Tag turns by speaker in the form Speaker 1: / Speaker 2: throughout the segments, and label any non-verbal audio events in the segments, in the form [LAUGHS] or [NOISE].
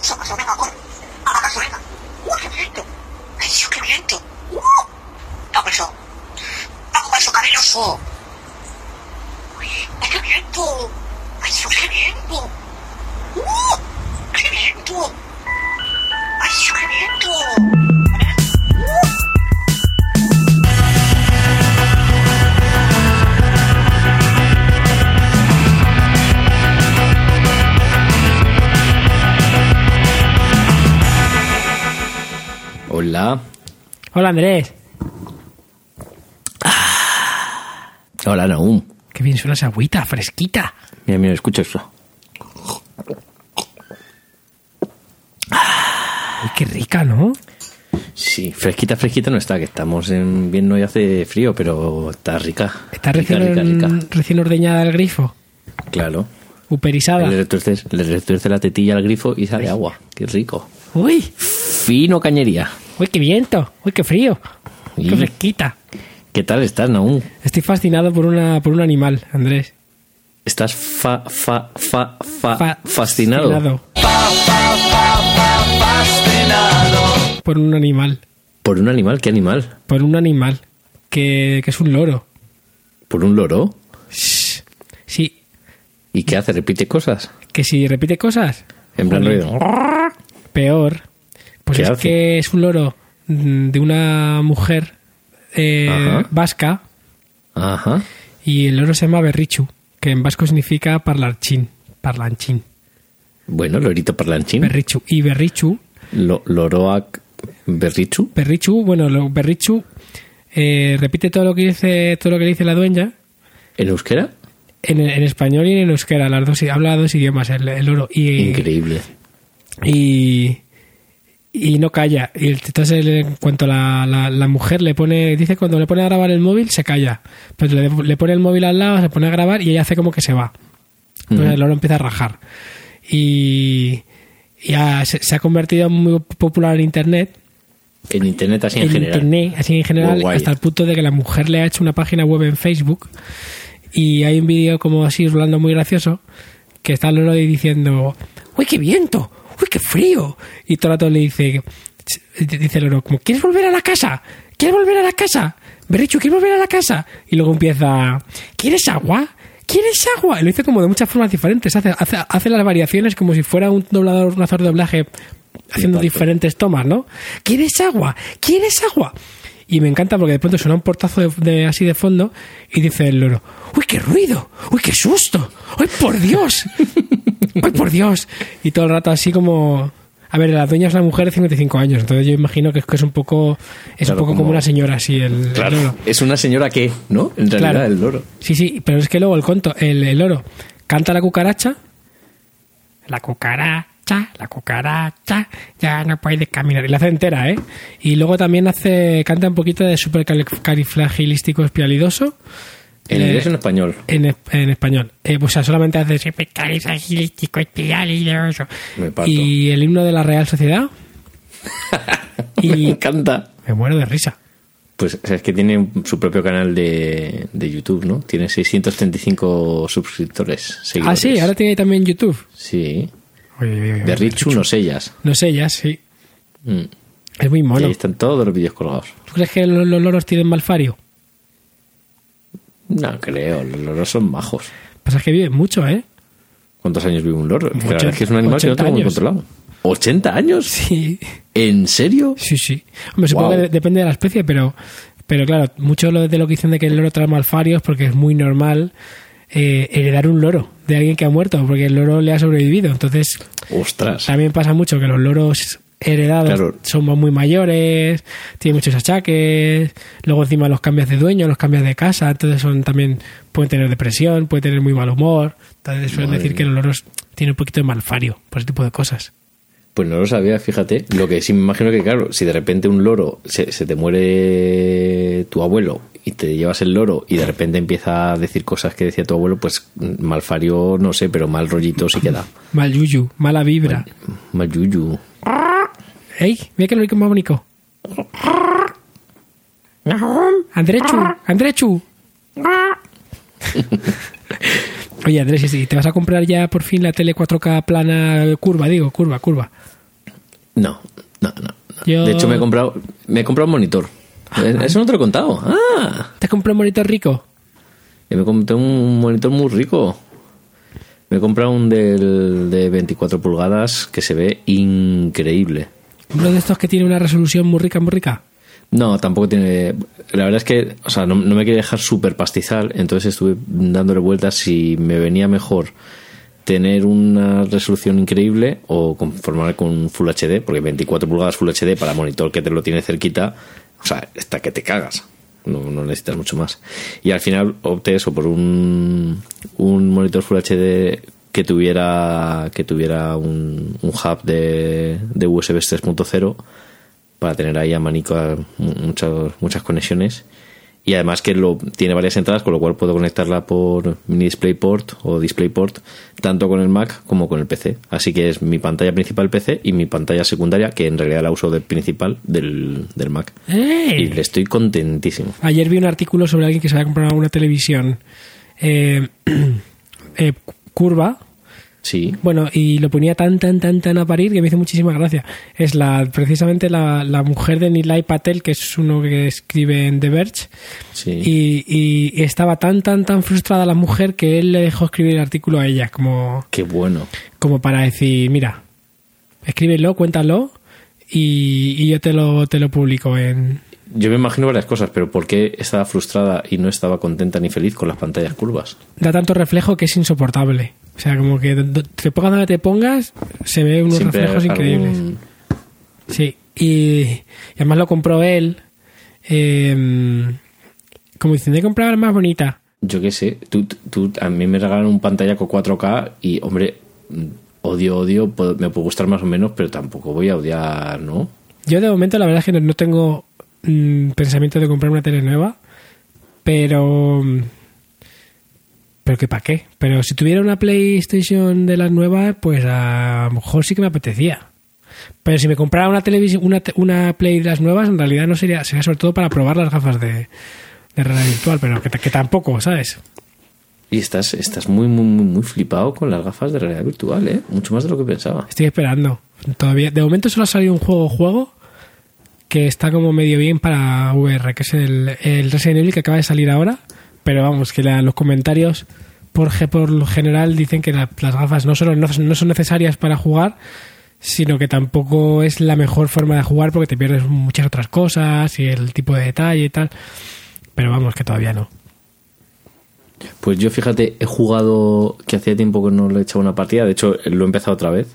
Speaker 1: mucho más. Venga, corre. A la casa, venga. ¡Uy, qué viento! ¡Ay, qué viento! ¡Uh! ¡Bajo eso! ¡Bajo eso, cariñoso!
Speaker 2: Hola
Speaker 3: Andrés.
Speaker 2: Hola, Naum.
Speaker 3: Qué bien suena esa agüita, fresquita.
Speaker 2: Mira, mira, escucha eso.
Speaker 3: Qué rica, ¿no?
Speaker 2: Sí, fresquita, fresquita no está, que estamos en invierno y hace frío, pero está rica.
Speaker 3: Está
Speaker 2: rica,
Speaker 3: recién,
Speaker 2: rica, rica.
Speaker 3: recién ordeñada el grifo.
Speaker 2: Claro.
Speaker 3: Uperizada.
Speaker 2: Le retuerce la tetilla al grifo y sale agua. Qué rico.
Speaker 3: Uy,
Speaker 2: Fino cañería.
Speaker 3: uy, qué viento. Uy, qué frío.
Speaker 2: Y-
Speaker 3: Qué fresquita.
Speaker 2: ¿Qué tal estás, Naum?
Speaker 3: Estoy fascinado por una por un animal, Andrés.
Speaker 2: ¿Estás fa, fa, fa, fa,
Speaker 3: Fa-
Speaker 2: fascinado?
Speaker 3: Por un animal.
Speaker 2: ¿Por un animal? ¿Qué animal?
Speaker 3: Por un animal. Que, que es un loro.
Speaker 2: ¿Por un loro?
Speaker 3: Shh. Sí,
Speaker 2: ¿Y qué hace? ¿Repite cosas?
Speaker 3: que si repite cosas,
Speaker 2: En plan ruido.
Speaker 3: Peor. Pues
Speaker 2: ¿Qué
Speaker 3: es
Speaker 2: hace?
Speaker 3: que es un loro mm, de una mujer eh,
Speaker 2: Ajá.
Speaker 3: vasca
Speaker 2: Ajá.
Speaker 3: y el loro se llama berrichu, que en vasco significa parlanchín. Parlanchín.
Speaker 2: Bueno, lorito parlanchín.
Speaker 3: Berrichu. Y berrichu,
Speaker 2: Lo, loroac berrichu.
Speaker 3: berrichu, bueno, lo, berrichu eh, repite todo lo que dice todo lo que dice la dueña
Speaker 2: ¿En euskera?
Speaker 3: en, en español y en euskera, las dos, habla dos idiomas, el, el loro. Y,
Speaker 2: Increíble.
Speaker 3: Y, y no calla. Y entonces, en cuanto la, la, la mujer le pone, dice cuando le pone a grabar el móvil, se calla. Pues le, le pone el móvil al lado, se pone a grabar y ella hace como que se va. Entonces el loro empieza a rajar. Y, y ha- se, se ha convertido en muy popular en internet.
Speaker 2: En internet así en,
Speaker 3: en
Speaker 2: general.
Speaker 3: internet, así en general, hasta el punto de que la mujer le ha hecho una página web en Facebook y hay un vídeo como así rolando muy gracioso que está el loro diciendo ¡Uy, qué viento! ¡Uy, qué frío! Y todo el rato le dice dice el loro como ¿Quieres volver a la casa? ¿Quieres volver a la casa? Berrichu, ¿quieres volver a la casa? Y luego empieza ¿Quieres agua? ¿Quieres agua? Y lo dice como de muchas formas diferentes. Hace, hace, hace las variaciones como si fuera un doblador, un actor de doblaje haciendo diferentes tomas, ¿no? ¿Quieres agua? ¿Quieres agua? Y me encanta porque de pronto suena un portazo de, de- así de fondo y dice el loro, ¡Uy, qué ruido! ¡Uy, qué susto! ¡Ay, por Dios! [LAUGHS] [LAUGHS] ¡Ay, por Dios! Y todo el rato así como... A ver, la dueña es una mujer de 55 años, entonces yo imagino que es, que es un poco es
Speaker 2: Claro,
Speaker 3: un poco como,
Speaker 2: como-
Speaker 3: una señora así el, el
Speaker 2: Claro.
Speaker 3: loro.
Speaker 2: Es una señora que, ¿no? En realidad,
Speaker 3: Claro.
Speaker 2: el loro.
Speaker 3: Sí, sí, pero es que luego el conto, el, el loro canta la cucaracha, la cucaracha, la cucaracha, ya no puede caminar. Y la hace entera, ¿eh? Y luego también hace, canta un poquito de supercalifragilístico espialidoso.
Speaker 2: ¿En
Speaker 3: Eh,
Speaker 2: inglés o en español?
Speaker 3: En, en español. Eh, pues, o sea, solamente hace supercalifragilístico espialidoso.
Speaker 2: Me parto.
Speaker 3: Y el himno de la Real Sociedad. [LAUGHS]
Speaker 2: Me
Speaker 3: y
Speaker 2: encanta.
Speaker 3: me muero de risa.
Speaker 2: Pues o sea, es que tiene su propio canal de, de YouTube, ¿no? Tiene 635 suscriptores.
Speaker 3: Ah,
Speaker 2: seguidores.
Speaker 3: sí, ahora tiene también YouTube.
Speaker 2: Sí.
Speaker 3: Oye, oye, oye,
Speaker 2: De Richu, no sellas.
Speaker 3: No sé, ya sí.
Speaker 2: Mm.
Speaker 3: Es muy
Speaker 2: Y
Speaker 3: mono.
Speaker 2: ahí están todos los vídeos colgados.
Speaker 3: ¿Tú crees que los, los loros tienen malfario?
Speaker 2: No creo, los loros son majos.
Speaker 3: Pasa es que viven mucho, ¿eh?
Speaker 2: ¿Cuántos años vive un loro? La verdad es que es un animal que no
Speaker 3: 80
Speaker 2: tengo muy
Speaker 3: años.
Speaker 2: controlado. ¿80 años?
Speaker 3: Sí,
Speaker 2: ¿En serio?
Speaker 3: sí, sí. Hombre, supongo que de- depende de la especie, pero, pero claro, mucho de lo que dicen de que el loro trae malfario es porque es muy normal eh, heredar un loro de alguien que ha muerto, porque el loro le ha sobrevivido. Entonces,
Speaker 2: Ostras.
Speaker 3: también pasa mucho que los loros heredados
Speaker 2: Claro.
Speaker 3: son muy mayores, tienen muchos achaques, luego encima los cambias de dueño, los cambias de casa, entonces son también pueden tener depresión, pueden tener muy mal humor. Entonces suelen
Speaker 2: Madre
Speaker 3: decir que los loros tienen un poquito de malfario por ese tipo de cosas.
Speaker 2: Pues no lo sabía, fíjate. Lo que sí me imagino que, claro, si de repente un loro se, se te muere tu abuelo y te llevas el loro y de repente empieza a decir cosas que decía tu abuelo, pues malfario no sé, pero mal rollito sí queda.
Speaker 3: Mal yuyu, mala vibra.
Speaker 2: Mal yuyu.
Speaker 3: ¡Ey! Mira que lo más bonito. Andrechu, Andrechu. [LAUGHS] Oye, Andrés, ¿y te vas a comprar ya por fin la tele 4K plana curva, digo, curva, curva?
Speaker 2: No, no, no. no.
Speaker 3: Yo-
Speaker 2: De hecho, me he comprado, me he comprado un monitor. Eh, Eso no te lo he contado. Ah,
Speaker 3: ¿Te has comprado un monitor rico?
Speaker 2: y me compré un monitor muy rico. Me he comprado un del, de 24 pulgadas que se ve increíble.
Speaker 3: Uno de estos que tiene una resolución muy rica, muy rica.
Speaker 2: No, tampoco tiene. La verdad es que, o sea, no, no me quería dejar súper pastizal, entonces estuve dándole vueltas si me venía mejor tener una resolución increíble o conformarme con Full HD, porque 24 pulgadas Full HD para monitor que te lo tiene cerquita, o sea, está que te cagas. No, no necesitas mucho más. Y al final opté eso por un, un monitor Full HD que tuviera que tuviera un, un hub de, de USB 3.0 para tener ahí a manico muchas, muchas conexiones. Y además que lo tiene varias entradas, con lo cual puedo conectarla por mini DisplayPort o DisplayPort, tanto con el Mac como con el PC. Así que es mi pantalla principal PC y mi pantalla secundaria, que en realidad la uso de principal del, del Mac.
Speaker 3: ¡Eh!
Speaker 2: Y le estoy contentísimo.
Speaker 3: Ayer vi un artículo sobre alguien que se había comprado una televisión eh, [CLEARS THROAT] eh, curva.
Speaker 2: Sí.
Speaker 3: Bueno, y lo ponía tan, tan, tan, tan a parir que me hizo muchísima gracia. Es la precisamente la, la mujer de Nilay Patel, que es uno que escribe en The Verge.
Speaker 2: Sí.
Speaker 3: Y, y estaba tan, tan, tan frustrada la mujer que él le dejó escribir el artículo a ella, como,
Speaker 2: Qué bueno.
Speaker 3: como para decir, mira, escríbelo, cuéntalo y, y yo te lo, te lo publico en...
Speaker 2: Yo me imagino varias cosas, pero ¿por qué estaba frustrada y no estaba contenta ni feliz con las pantallas curvas?
Speaker 3: Da tanto reflejo que es insoportable. O sea, como que te pongas donde te pongas, se ve unos
Speaker 2: Siempre
Speaker 3: reflejos
Speaker 2: algún-
Speaker 3: increíbles. Sí, y, y además lo compró él, eh, como diciendo, he comprado la más bonita.
Speaker 2: Yo qué sé, tú, tú- a mí me regalan un pantalla con 4K y, hombre, odio, odio, me puede gustar más o menos, pero tampoco voy a odiar, ¿no?
Speaker 3: Yo de momento la verdad es que no, no tengo mm, pensamiento de comprar una tele nueva, pero... mm, Pero que para qué. Pero si tuviera una PlayStation de las nuevas, pues a lo mejor sí que me apetecía. Pero si me comprara una televisión, una, una Play de las nuevas, en realidad no sería, sería sobre todo para probar las gafas de, de realidad virtual, pero que, que tampoco, ¿sabes?
Speaker 2: Y estás, estás muy, muy, muy, muy flipado con las gafas de realidad virtual, ¿eh? Mucho más de lo que pensaba.
Speaker 3: Estoy esperando. Todavía, de momento solo ha salido un juego juego que está como medio bien para VR, que es el, el Resident Evil que acaba de salir ahora. Pero vamos, que los comentarios por, por lo general dicen que la- las gafas no solo no, son necesarias para jugar, sino que tampoco es la mejor forma de jugar porque te pierdes muchas otras cosas y el tipo de detalle y tal. Pero vamos, que todavía no.
Speaker 2: Pues yo, fíjate, he jugado, que hacía tiempo que no le he echado una partida, de hecho lo he empezado otra vez,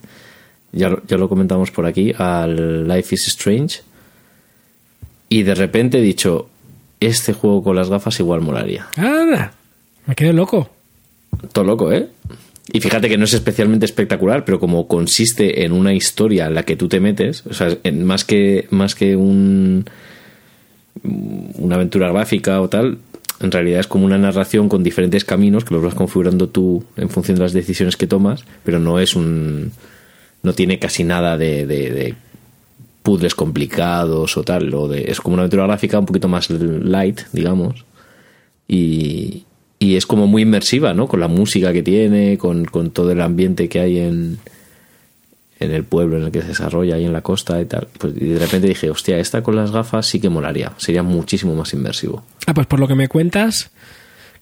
Speaker 2: ya, ya lo comentamos por aquí, al Life is Strange, y de repente he dicho, este juego con las gafas igual molaría.
Speaker 3: ¡Anda! Me quedo loco.
Speaker 2: Todo loco, ¿eh? Y fíjate que no es especialmente espectacular, pero como consiste en una historia en la que tú te metes, o sea, en- más que, más que un, una aventura gráfica o tal, en realidad es como una narración con diferentes caminos que los vas configurando tú en función de las decisiones que tomas, pero no es un. no tiene casi nada de, de, de puzzles complicados o tal. O de, es como una aventura gráfica un poquito más light, digamos. Y, y es como muy inmersiva, ¿no? Con la música que tiene, con, con todo el ambiente que hay en, en el pueblo en el que se desarrolla, ahí en la costa y tal. Pues, y de repente dije, hostia, esta con las gafas sí que molaría. Sería muchísimo más inmersivo.
Speaker 3: Ah, pues por lo que me cuentas,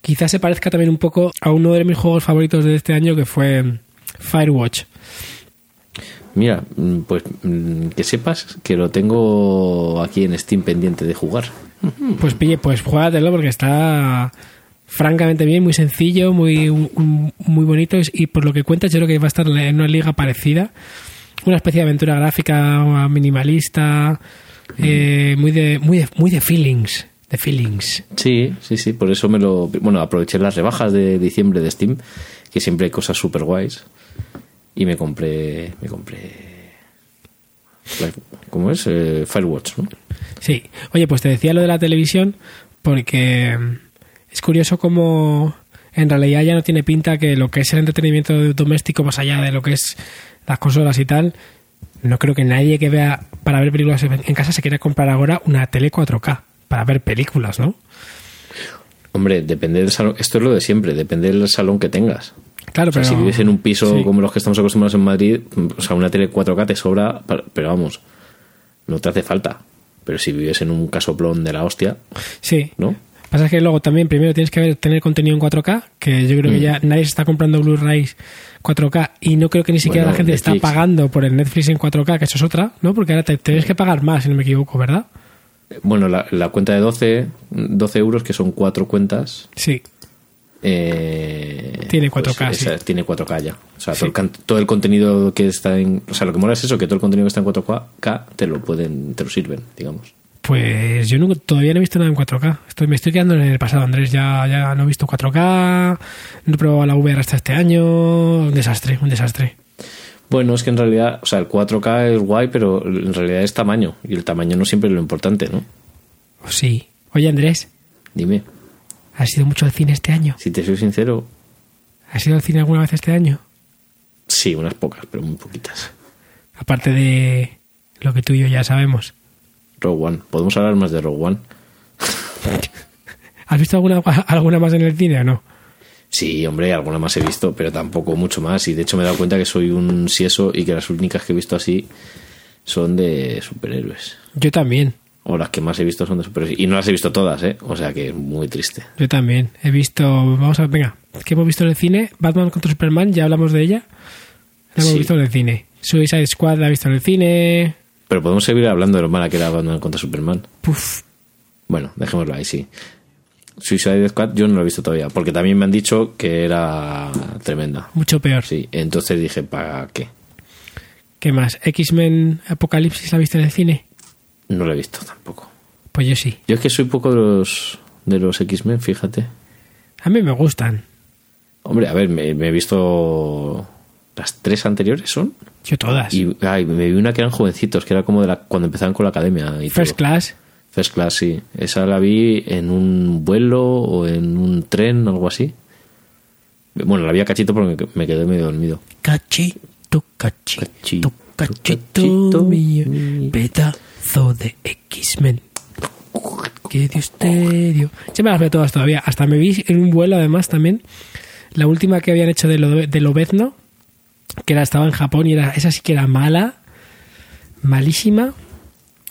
Speaker 3: quizás se parezca también un poco a uno de mis juegos favoritos de este año que fue Firewatch.
Speaker 2: Mira, mm, pues mm, que sepas que lo tengo aquí en Steam pendiente de jugar.
Speaker 3: Pues pille, pues juégatelo porque está francamente bien, muy sencillo, muy, un- muy bonito y, y por lo que cuentas yo creo que va a estar en una liga parecida. Una especie de aventura gráfica minimalista, eh, muy de muy de muy de feelings, de feelings.
Speaker 2: Sí, sí, sí, por eso me lo... Bueno, aproveché las rebajas de diciembre de Steam, que siempre hay cosas super guays, y me compré... Me compré... ¿Cómo es? Eh, Firewatch, ¿no?
Speaker 3: Sí. Oye, pues te decía lo de la televisión porque es curioso cómo en realidad ya no tiene pinta que lo que es el entretenimiento doméstico más allá de lo que es las consolas y tal, no creo que nadie que vea para ver películas en casa se quiera comprar ahora una tele 4K para ver películas, ¿no?
Speaker 2: Hombre, depende del salón. Esto es lo de siempre, depende del salón que tengas.
Speaker 3: Claro,
Speaker 2: O sea,
Speaker 3: pero.
Speaker 2: si vives en un piso
Speaker 3: sí.
Speaker 2: como los que estamos acostumbrados en Madrid, o sea, una tele 4K te sobra, pero vamos, no te hace falta. Pero si vives en un casoplón de la hostia,
Speaker 3: Sí.
Speaker 2: ¿no?
Speaker 3: Pasa que luego también primero tienes que ver, tener contenido en 4K, que yo creo
Speaker 2: Mm.
Speaker 3: que ya nadie se está comprando Blu-rays 4K y no creo que ni siquiera
Speaker 2: Bueno,
Speaker 3: la gente está
Speaker 2: Netflix.
Speaker 3: pagando por el Netflix en 4K, que eso es otra, ¿no? Porque ahora te tienes que pagar más, si no me equivoco, ¿verdad?
Speaker 2: Bueno, la, la cuenta de 12, 12 euros, que son cuatro cuentas,
Speaker 3: Sí.
Speaker 2: Eh,
Speaker 3: Tiene 4K,
Speaker 2: esa-
Speaker 3: sí.
Speaker 2: tiene 4K ya. O sea,
Speaker 3: Sí.
Speaker 2: todo, el, can- todo el contenido que está en... O sea, lo que mola es eso, que todo el contenido que está en 4K te lo pueden, te lo sirven, digamos.
Speaker 3: Pues yo nunca- todavía no he visto nada en 4K. Estoy, me estoy quedando en el pasado, Andrés. Ya, ya no he visto 4K, no he probado la VR hasta este año. Un desastre, un desastre.
Speaker 2: Bueno, es que en realidad, o sea, el 4K es guay, pero en realidad es tamaño. Y el tamaño no siempre es lo importante, ¿no?
Speaker 3: Sí. Oye, Andrés,
Speaker 2: Dime,
Speaker 3: ¿has ido mucho al cine este año?
Speaker 2: si te soy sincero,
Speaker 3: ¿Has ido al cine alguna vez este año?
Speaker 2: sí, unas pocas, pero muy poquitas.
Speaker 3: Aparte de lo que tú y yo ya sabemos.
Speaker 2: Rogue One, podemos hablar más de Rogue One. [LAUGHS]
Speaker 3: ¿Has visto alguna, alguna más en el cine o no?
Speaker 2: Sí, hombre, alguna más he visto, pero tampoco mucho más. Y de hecho me he dado cuenta que soy un sieso y que las únicas que he visto así son de superhéroes.
Speaker 3: Yo también,
Speaker 2: O las que más he visto son de superhéroes. Y no las he visto todas, ¿eh? O sea que es muy triste.
Speaker 3: yo también. He visto, vamos a ver, venga, ¿qué hemos visto en el cine? Batman contra Superman, ya hablamos de ella. La hemos
Speaker 2: Sí.
Speaker 3: visto en el cine. Suicide Squad la he visto en el cine.
Speaker 2: Pero podemos seguir hablando de lo mala que era Batman contra Superman.
Speaker 3: Puf,
Speaker 2: Bueno, dejémoslo ahí, sí. Suicide Squad yo no lo he visto todavía, porque también me han dicho que era tremenda.
Speaker 3: mucho peor.
Speaker 2: Sí, entonces dije, ¿para qué?
Speaker 3: ¿Qué más? ¿X-Men Apocalipsis la viste en el cine?
Speaker 2: No lo he visto tampoco.
Speaker 3: Pues yo sí.
Speaker 2: Yo es que soy poco de los, de los X-Men, fíjate.
Speaker 3: A mí me gustan.
Speaker 2: Hombre, a ver, me, me he visto las tres anteriores, ¿son?
Speaker 3: Yo todas.
Speaker 2: Y ay, me vi una que eran jovencitos, que era como de la, cuando empezaban con la academia. Y
Speaker 3: First
Speaker 2: todo.
Speaker 3: Class.
Speaker 2: First Class, sí. Esa la vi en un vuelo o en un tren o algo así. Bueno, la vi a cachito porque me quedé medio dormido.
Speaker 3: Cachito, cachito,
Speaker 2: Cachito,
Speaker 3: cachito,
Speaker 2: cachito
Speaker 3: mío.
Speaker 2: mío.
Speaker 3: De X-Men. Que Dios te dio. Se me las veo todas todavía. Hasta me vi en un vuelo, además, también. La última que habían hecho de, lo, de Lobezno, que era, estaba en Japón y era, esa sí que era mala. Malísima.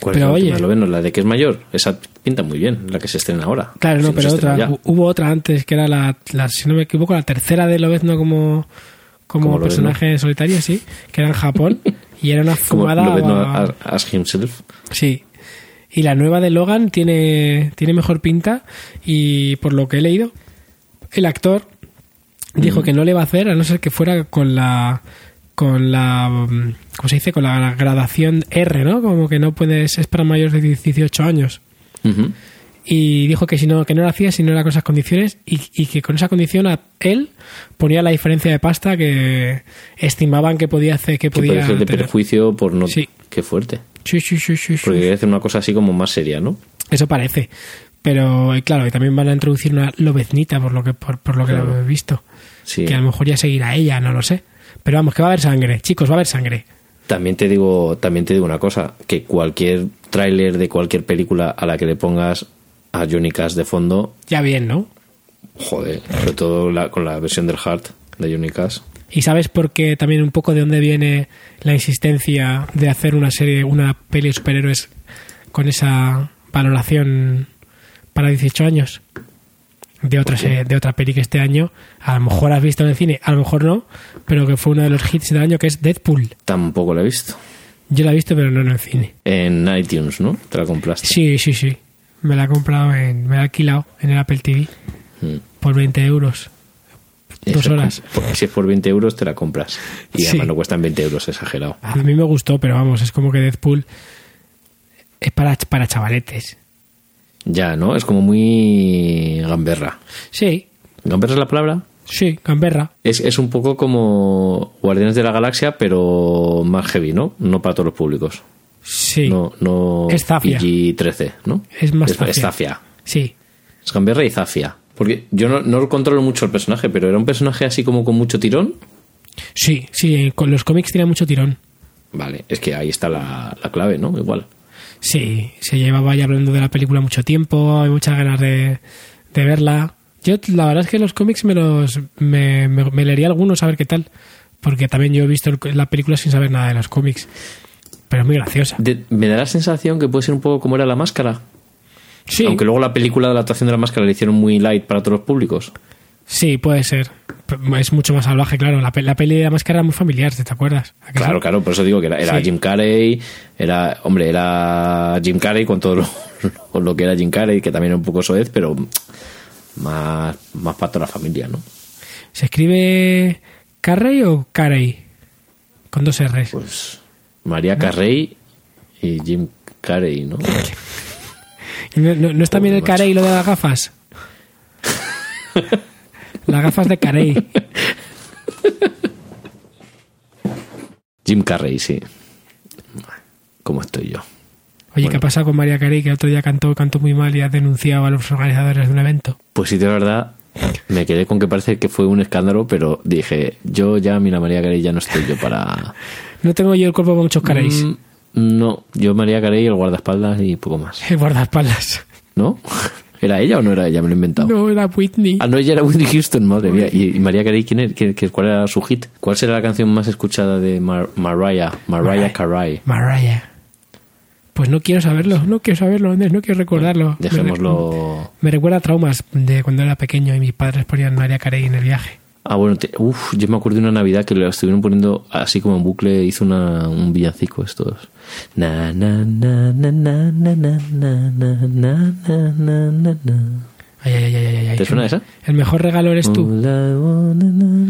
Speaker 2: ¿Cuál
Speaker 3: Pero
Speaker 2: es la
Speaker 3: oye.
Speaker 2: última? ¿Lo ven? ¿No? La de que es mayor. Esa pinta muy bien, la que se estrena ahora.
Speaker 3: Claro,
Speaker 2: Si
Speaker 3: no, pero otra.
Speaker 2: ya.
Speaker 3: Hubo otra antes que era la, la- si no me equivoco, la tercera de Lobezno como, como,
Speaker 2: Como Lobezno.
Speaker 3: personaje solitario, sí, que era en Japón [LAUGHS] y era una
Speaker 2: Como
Speaker 3: fumada. a-
Speaker 2: As- Ask Himself.
Speaker 3: Sí. Y la nueva de Logan tiene, tiene mejor pinta y por lo que he leído, el actor dijo
Speaker 2: Mm.
Speaker 3: que no le va a hacer a no ser que fuera con la con la mm, ¿cómo se dice? con la gradación R, ¿no? Como que no puedes es para mayores de 18 años. Y dijo que si no que no lo hacía si no era con esas condiciones y, y que con esa condición a él ponía la diferencia de pasta que estimaban que podía hacer que
Speaker 2: Que
Speaker 3: podía
Speaker 2: ser de
Speaker 3: tener.
Speaker 2: perjuicio por no...
Speaker 3: Sí.
Speaker 2: Qué fuerte.
Speaker 3: Sí, sí, sí, sí, sí.
Speaker 2: Porque quería hacer una cosa así como más seria, ¿no?
Speaker 3: Eso parece. Pero y claro, y también van a introducir una lobeznita por lo que por, por lo que
Speaker 2: Claro.
Speaker 3: lo he visto.
Speaker 2: Sí.
Speaker 3: Que a lo mejor ya seguirá ella, no lo sé. Pero vamos, que va a haber sangre. Chicos, va a haber sangre.
Speaker 2: También te digo, también te digo una cosa, que cualquier tráiler de cualquier película a la que le pongas a Johnny Cash de fondo,
Speaker 3: Ya bien, ¿no?
Speaker 2: joder, sobre todo la- con la versión del Heart de Johnny Cash.
Speaker 3: ¿Y sabes por qué también un poco de dónde viene la insistencia de hacer una serie, una peli de superhéroes con esa valoración para 18 años? De otra, serie- de otra peli que este año a lo mejor has visto en el cine, a lo mejor no, pero que fue uno de los hits del año que es Deadpool.
Speaker 2: Tampoco la he visto.
Speaker 3: Yo la he visto, pero no en el cine.
Speaker 2: En iTunes, ¿no? Te la compraste.
Speaker 3: Sí, sí, sí. Me la he comprado, en, me la he alquilado en el Apple TV
Speaker 2: Mm.
Speaker 3: por 20 euros.
Speaker 2: Eso
Speaker 3: Dos horas.
Speaker 2: por- si es por 20 euros, te la compras. Y
Speaker 3: Sí.
Speaker 2: además no cuestan 20 euros, exagerado.
Speaker 3: A mí me gustó, pero vamos, es como que Deadpool es para, para chavaletes.
Speaker 2: Ya, ¿no? Es como muy gamberra.
Speaker 3: Sí,
Speaker 2: ¿Gamberra es la palabra?
Speaker 3: sí, Canberra.
Speaker 2: Es, es un poco como Guardianes de la Galaxia, pero más heavy, ¿no? No para todos los públicos.
Speaker 3: Sí,
Speaker 2: No, no
Speaker 3: Es Zafia.
Speaker 2: PG-13, ¿no?
Speaker 3: Es más
Speaker 2: es,
Speaker 3: Zafia.
Speaker 2: es Zafia.
Speaker 3: sí.
Speaker 2: Y Zafia. Porque yo no, no controlo mucho el personaje, pero era un personaje así como con mucho tirón.
Speaker 3: Sí, sí, con los cómics tiene mucho tirón.
Speaker 2: Vale, es que ahí está la, la clave, ¿no? Igual.
Speaker 3: Sí, se llevaba ya hablando de la película mucho tiempo, hay muchas ganas de, de verla. Yo la verdad es que los cómics me los me, me- me leería algunos a ver qué tal, porque también yo he visto el- la película sin saber nada de los cómics, pero es muy graciosa.
Speaker 2: De- me da la sensación que puede ser un poco como era la máscara.
Speaker 3: Sí,
Speaker 2: Aunque luego la película de la adaptación de la máscara la hicieron muy light para todos los públicos.
Speaker 3: sí, puede ser. Es mucho más salvaje, claro. La, pe- la peli de la máscara era muy familiar, ¿te acuerdas? ¿A que
Speaker 2: Claro, claro, por eso digo que era, era
Speaker 3: Sí.
Speaker 2: Jim Carrey, era, hombre, era Jim Carrey con todo lo, [LAUGHS] con lo que era Jim Carrey, que también era un poco soez, pero más, más para toda la familia, ¿no?
Speaker 3: ¿Se escribe Carrey o Carey? Con dos R's.
Speaker 2: Pues María Carrey y Jim Carrey, ¿no?
Speaker 3: ¿Y [LAUGHS] ¿No, no, no es también el Carey lo de las gafas? las gafas de Carey. [LAUGHS]
Speaker 2: Jim Carrey, sí. ¿Cómo estoy yo?
Speaker 3: Oye, ¿qué ha pasado con María Carey que el otro día cantó, cantó muy mal y ha denunciado a los organizadores de un evento?
Speaker 2: Pues sí, de verdad, me quedé con que parece que fue un escándalo, pero dije, yo ya, mira, María Carey, ya no estoy yo para... [LAUGHS]
Speaker 3: No tengo yo el cuerpo para muchos Careys.
Speaker 2: Mm, no, yo María Carey, el guardaespaldas y poco más.
Speaker 3: El guardaespaldas.
Speaker 2: ¿No? ¿Era ella o no era ella? Me lo he inventado.
Speaker 3: No, era Whitney.
Speaker 2: Ah, no, ella era Whitney Houston, madre mía. ¿Y, y María Carey quién era? ¿Qué- qué- ¿Cuál era su hit? ¿Cuál será la canción más escuchada de Mar- Mariah? Mariah Carey.
Speaker 3: Mariah. Pues no quiero saberlo, no quiero saberlo, Andrés, no quiero recordarlo. Me,
Speaker 2: Dejémoslo...
Speaker 3: me recuerda a traumas de cuando era pequeño y mis padres ponían María Carey en el viaje.
Speaker 2: Ah, bueno, te- uf, yo me acuerdo de una Navidad que lo estuvieron poniendo así como en bucle, hizo una, un villancico estos. Na, na, na, na, na, na, na, na, na, na, na, na.
Speaker 3: Ay, ay, ay, ay, ay.
Speaker 2: ¿Te suena esa?
Speaker 3: El mejor regalo eres tú.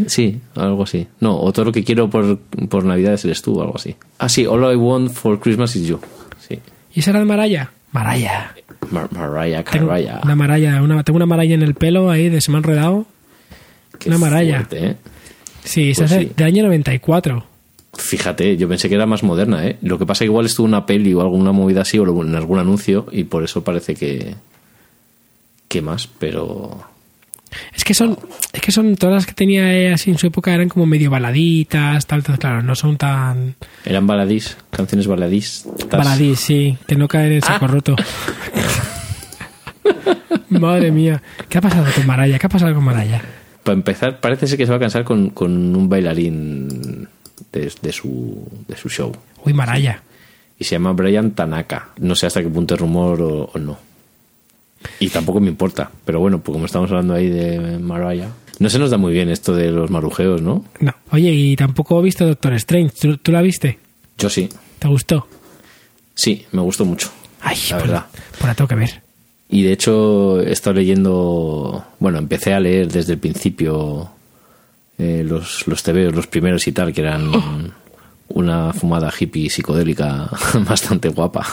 Speaker 2: Sí, algo así. No, o todo lo que quiero por, por Navidades eres tú, algo así. Ah, sí, All I Want for Christmas is You. Sí.
Speaker 3: ¿Y esa era de Maraya? Maraya.
Speaker 2: Mar- Mariah
Speaker 3: Tengo
Speaker 2: Carey.
Speaker 3: una maralla, una, tengo una maralla en el pelo ahí de se me ha enredado.
Speaker 2: Qué
Speaker 3: una maralla.
Speaker 2: fuerte, ¿eh?
Speaker 3: Sí, esa
Speaker 2: Pues
Speaker 3: es
Speaker 2: sí.
Speaker 3: del año 94.
Speaker 2: Fíjate, yo pensé que era más moderna, ¿eh? Lo que pasa es que igual estuvo en una peli o alguna movida así o en algún anuncio y por eso parece que... que más? Pero...
Speaker 3: Es que son, es que son todas las que tenía así en su época eran como medio baladitas, tal, tal, claro, no son tan
Speaker 2: Eran baladís, canciones baladís.
Speaker 3: baladís, sí, que no caen en el
Speaker 2: Ah.
Speaker 3: saco roto. [LAUGHS] Madre mía, ¿qué ha pasado con Maraya? ¿Qué ha pasado con Maraya?
Speaker 2: Para empezar, parece ser que se va a cansar con, con un bailarín de, de su, de su show.
Speaker 3: Uy, Maraya.
Speaker 2: Y se llama Brian Tanaka. No sé hasta qué punto es rumor o, o no. Y tampoco me importa. Pero bueno, pues como estamos hablando ahí de Mariah. No se nos da muy bien esto de los marujeos, ¿no?
Speaker 3: No. Oye, y tampoco he visto Doctor Strange. ¿Tú, tú la viste?
Speaker 2: Yo sí.
Speaker 3: ¿Te gustó?
Speaker 2: Sí, me gustó mucho.
Speaker 3: Ay,
Speaker 2: la
Speaker 3: pues,
Speaker 2: verdad.
Speaker 3: pues la tengo que ver.
Speaker 2: Y de hecho he estado leyendo, bueno, empecé a leer desde el principio eh, los, los TVOs, los primeros y tal, que eran [LAUGHS] una fumada hippie psicodélica [LAUGHS] bastante guapa.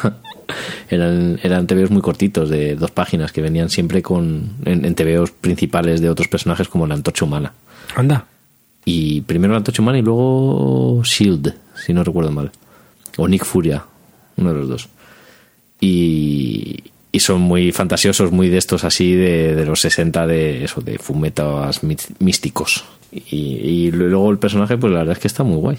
Speaker 2: [LAUGHS] eran, eran TVOs muy cortitos, de dos páginas, que venían siempre con en, en TVOs principales de otros personajes como la Antorcha Humana.
Speaker 3: Anda.
Speaker 2: Y primero la Antorcha Humana y luego Shield, si no recuerdo mal. O Nick Furia, uno de los dos. Y, y son muy fantasiosos, muy de estos así de, de los 60 de eso, de fumetas mí- místicos. Y, y luego el personaje, pues la verdad es que está muy guay.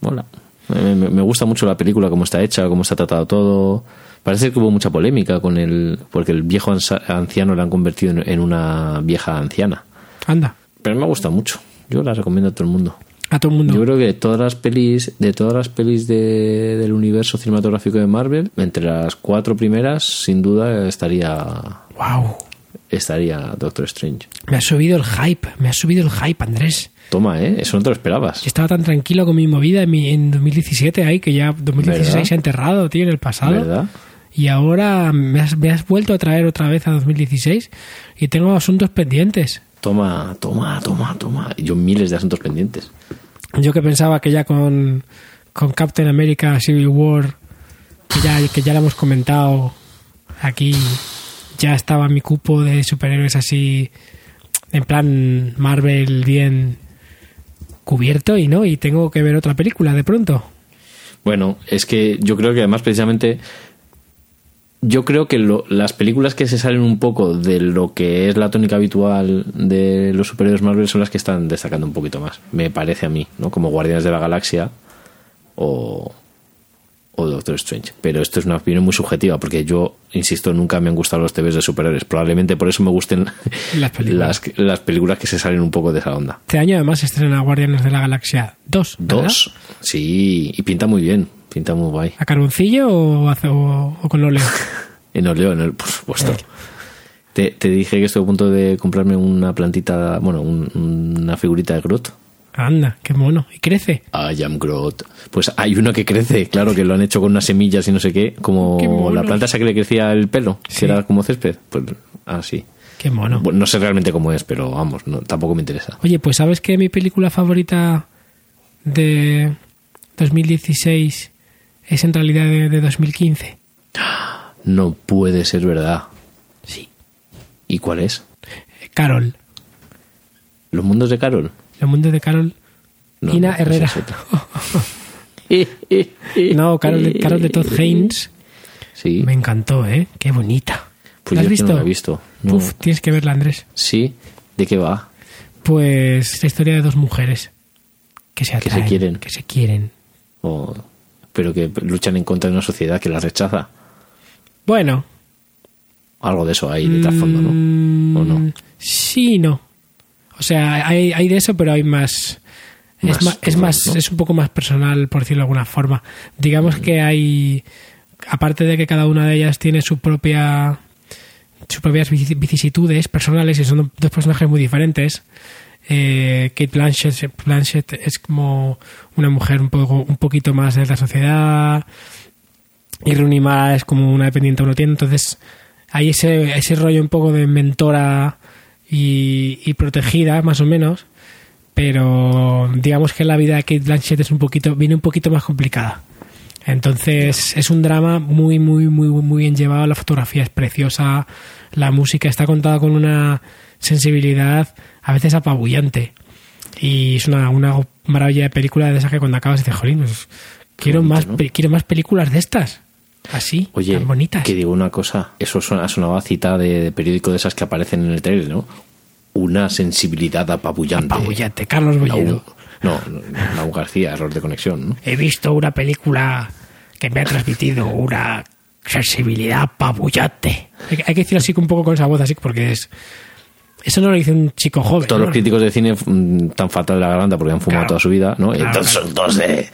Speaker 2: Mola. Me, gusta mucho la película, cómo está hecha, cómo está tratado todo. Parece que hubo mucha polémica con el. porque el viejo anciano lo han convertido en, en una vieja anciana.
Speaker 3: Anda.
Speaker 2: Pero me gusta mucho. Yo la recomiendo a todo el mundo.
Speaker 3: A todo el mundo.
Speaker 2: Yo creo que de todas las pelis, de todas las pelis de- del universo cinematográfico de Marvel, entre las cuatro primeras, sin duda estaría
Speaker 3: Wow.
Speaker 2: estaría Doctor Strange.
Speaker 3: Me ha subido el hype. Me ha subido el hype, Andrés.
Speaker 2: Toma, ¿eh? Eso no te lo esperabas.
Speaker 3: Yo estaba tan tranquilo con mi movida en, mi- en 2017 ahí, que ya 2016
Speaker 2: ¿Verdad?
Speaker 3: se ha enterrado, tío, en el pasado.
Speaker 2: ¿Verdad?
Speaker 3: Y ahora me has, me has vuelto a traer otra vez a 2016 y tengo asuntos pendientes.
Speaker 2: Toma, toma, toma, toma. Y Yo miles de asuntos pendientes.
Speaker 3: Yo que pensaba que ya con, con Captain America Civil War, que ya, que ya lo hemos comentado aquí, ya estaba mi cupo de superhéroes así, en plan Marvel bien cubierto y no, y tengo que ver otra película de pronto.
Speaker 2: Bueno, es que yo creo que además precisamente yo creo que lo- las películas que se salen un poco de lo que es la tónica habitual de los superhéroes Marvel son las que están destacando un poquito más, me parece a mí, ¿no? Como Guardianes de la Galaxia o, o Doctor Strange. Pero esto es una opinión muy subjetiva, porque yo, insisto, nunca me han gustado los TVs de superhéroes. Probablemente por eso me gusten
Speaker 3: Las películas.
Speaker 2: las, las películas que se salen un poco de esa onda.
Speaker 3: Este año además estrena Guardianes de la Galaxia 2. ¿verdad?
Speaker 2: Dos. Sí, y pinta muy bien. Pinta muy guay.
Speaker 3: ¿A carboncillo o, a- o- o con óleo? [LAUGHS]
Speaker 2: En óleo, en el, por supuesto. Te, te dije que estoy a punto de comprarme una plantita, bueno, un- una figurita de Groot.
Speaker 3: Anda, qué mono. ¿Y crece?
Speaker 2: I am Groot. Pues hay uno que crece, claro, que lo han hecho con unas semillas y no sé qué, como
Speaker 3: Qué
Speaker 2: la planta esa que le crecía el pelo,
Speaker 3: Sí.
Speaker 2: que era como césped. Pues así.
Speaker 3: Qué mono.
Speaker 2: Bueno, no sé realmente cómo es, pero vamos, no, tampoco me interesa.
Speaker 3: Oye, pues ¿sabes que mi película favorita de 2016 es en realidad de, de 2015?
Speaker 2: No puede ser verdad.
Speaker 3: Sí.
Speaker 2: ¿Y cuál es?
Speaker 3: Carol.
Speaker 2: ¿Los mundos de Carol?
Speaker 3: Los mundos de Carol.
Speaker 2: No,
Speaker 3: Ina
Speaker 2: no,
Speaker 3: Herrera. [LAUGHS] [LAUGHS] No, Carol de, Carol de Todd Haynes.
Speaker 2: Sí.
Speaker 3: Me encantó, ¿eh? Qué bonita.
Speaker 2: Pues
Speaker 3: ¿La has
Speaker 2: yo que
Speaker 3: visto?
Speaker 2: no la he visto. No.
Speaker 3: Uf, tienes que verla, Andrés.
Speaker 2: Sí. ¿De qué va?
Speaker 3: Pues la historia de dos mujeres que se
Speaker 2: se
Speaker 3: atraen,
Speaker 2: quieren.
Speaker 3: Que se quieren.
Speaker 2: O- pero que luchan en contra de una sociedad que las rechaza.
Speaker 3: Bueno.
Speaker 2: Algo de eso hay de trasfondo, ¿no?
Speaker 3: mm,
Speaker 2: ¿O no?
Speaker 3: Sí, no. O sea, hay, hay de eso, pero hay más.
Speaker 2: Más
Speaker 3: es más, es,
Speaker 2: cosas,
Speaker 3: más
Speaker 2: ¿no?
Speaker 3: es un poco más personal, por decirlo de alguna forma. Digamos que hay, aparte de que cada una de ellas tiene su propia, sus propias vici- vicisitudes personales y son dos personajes muy diferentes. Eh, Kate Blanchett, Blanchett es como una mujer un poco, un poquito más de la sociedad y Rooney Mara es como una dependiente uno tiene, entonces hay ese, ese rollo un poco de mentora y, y protegida, más o menos, pero digamos que la vida de Kate Blanchett es un poquito, viene un poquito más complicada. Entonces es un drama muy, muy, muy, muy bien llevado. La fotografía es preciosa, la música está contada con una sensibilidad a veces apabullante. Y es una, una maravilla de película de esas que cuando acabas dices, jolín, pues, quiero,
Speaker 2: bonito,
Speaker 3: más,
Speaker 2: ¿no?
Speaker 3: pe- quiero más películas de estas. Así,
Speaker 2: Oye,
Speaker 3: tan bonitas.
Speaker 2: que digo una cosa, eso suena, ha sonado a cita de, de periódico de esas que aparecen en el trailer, ¿no? Una sensibilidad apabullante.
Speaker 3: Apabullante, Carlos.
Speaker 2: U- no, no, la U García, error de conexión, ¿no?
Speaker 3: He visto una película que me ha transmitido una sensibilidad apabullante. Hay que hay que decirlo así un poco con esa voz, así porque es. Eso no lo dice un chico joven.
Speaker 2: Todos
Speaker 3: ¿no?
Speaker 2: los críticos de cine mm, tan fatal de la garganta porque han fumado
Speaker 3: Claro.
Speaker 2: toda su vida, ¿no?
Speaker 3: Claro,
Speaker 2: entonces son todos de...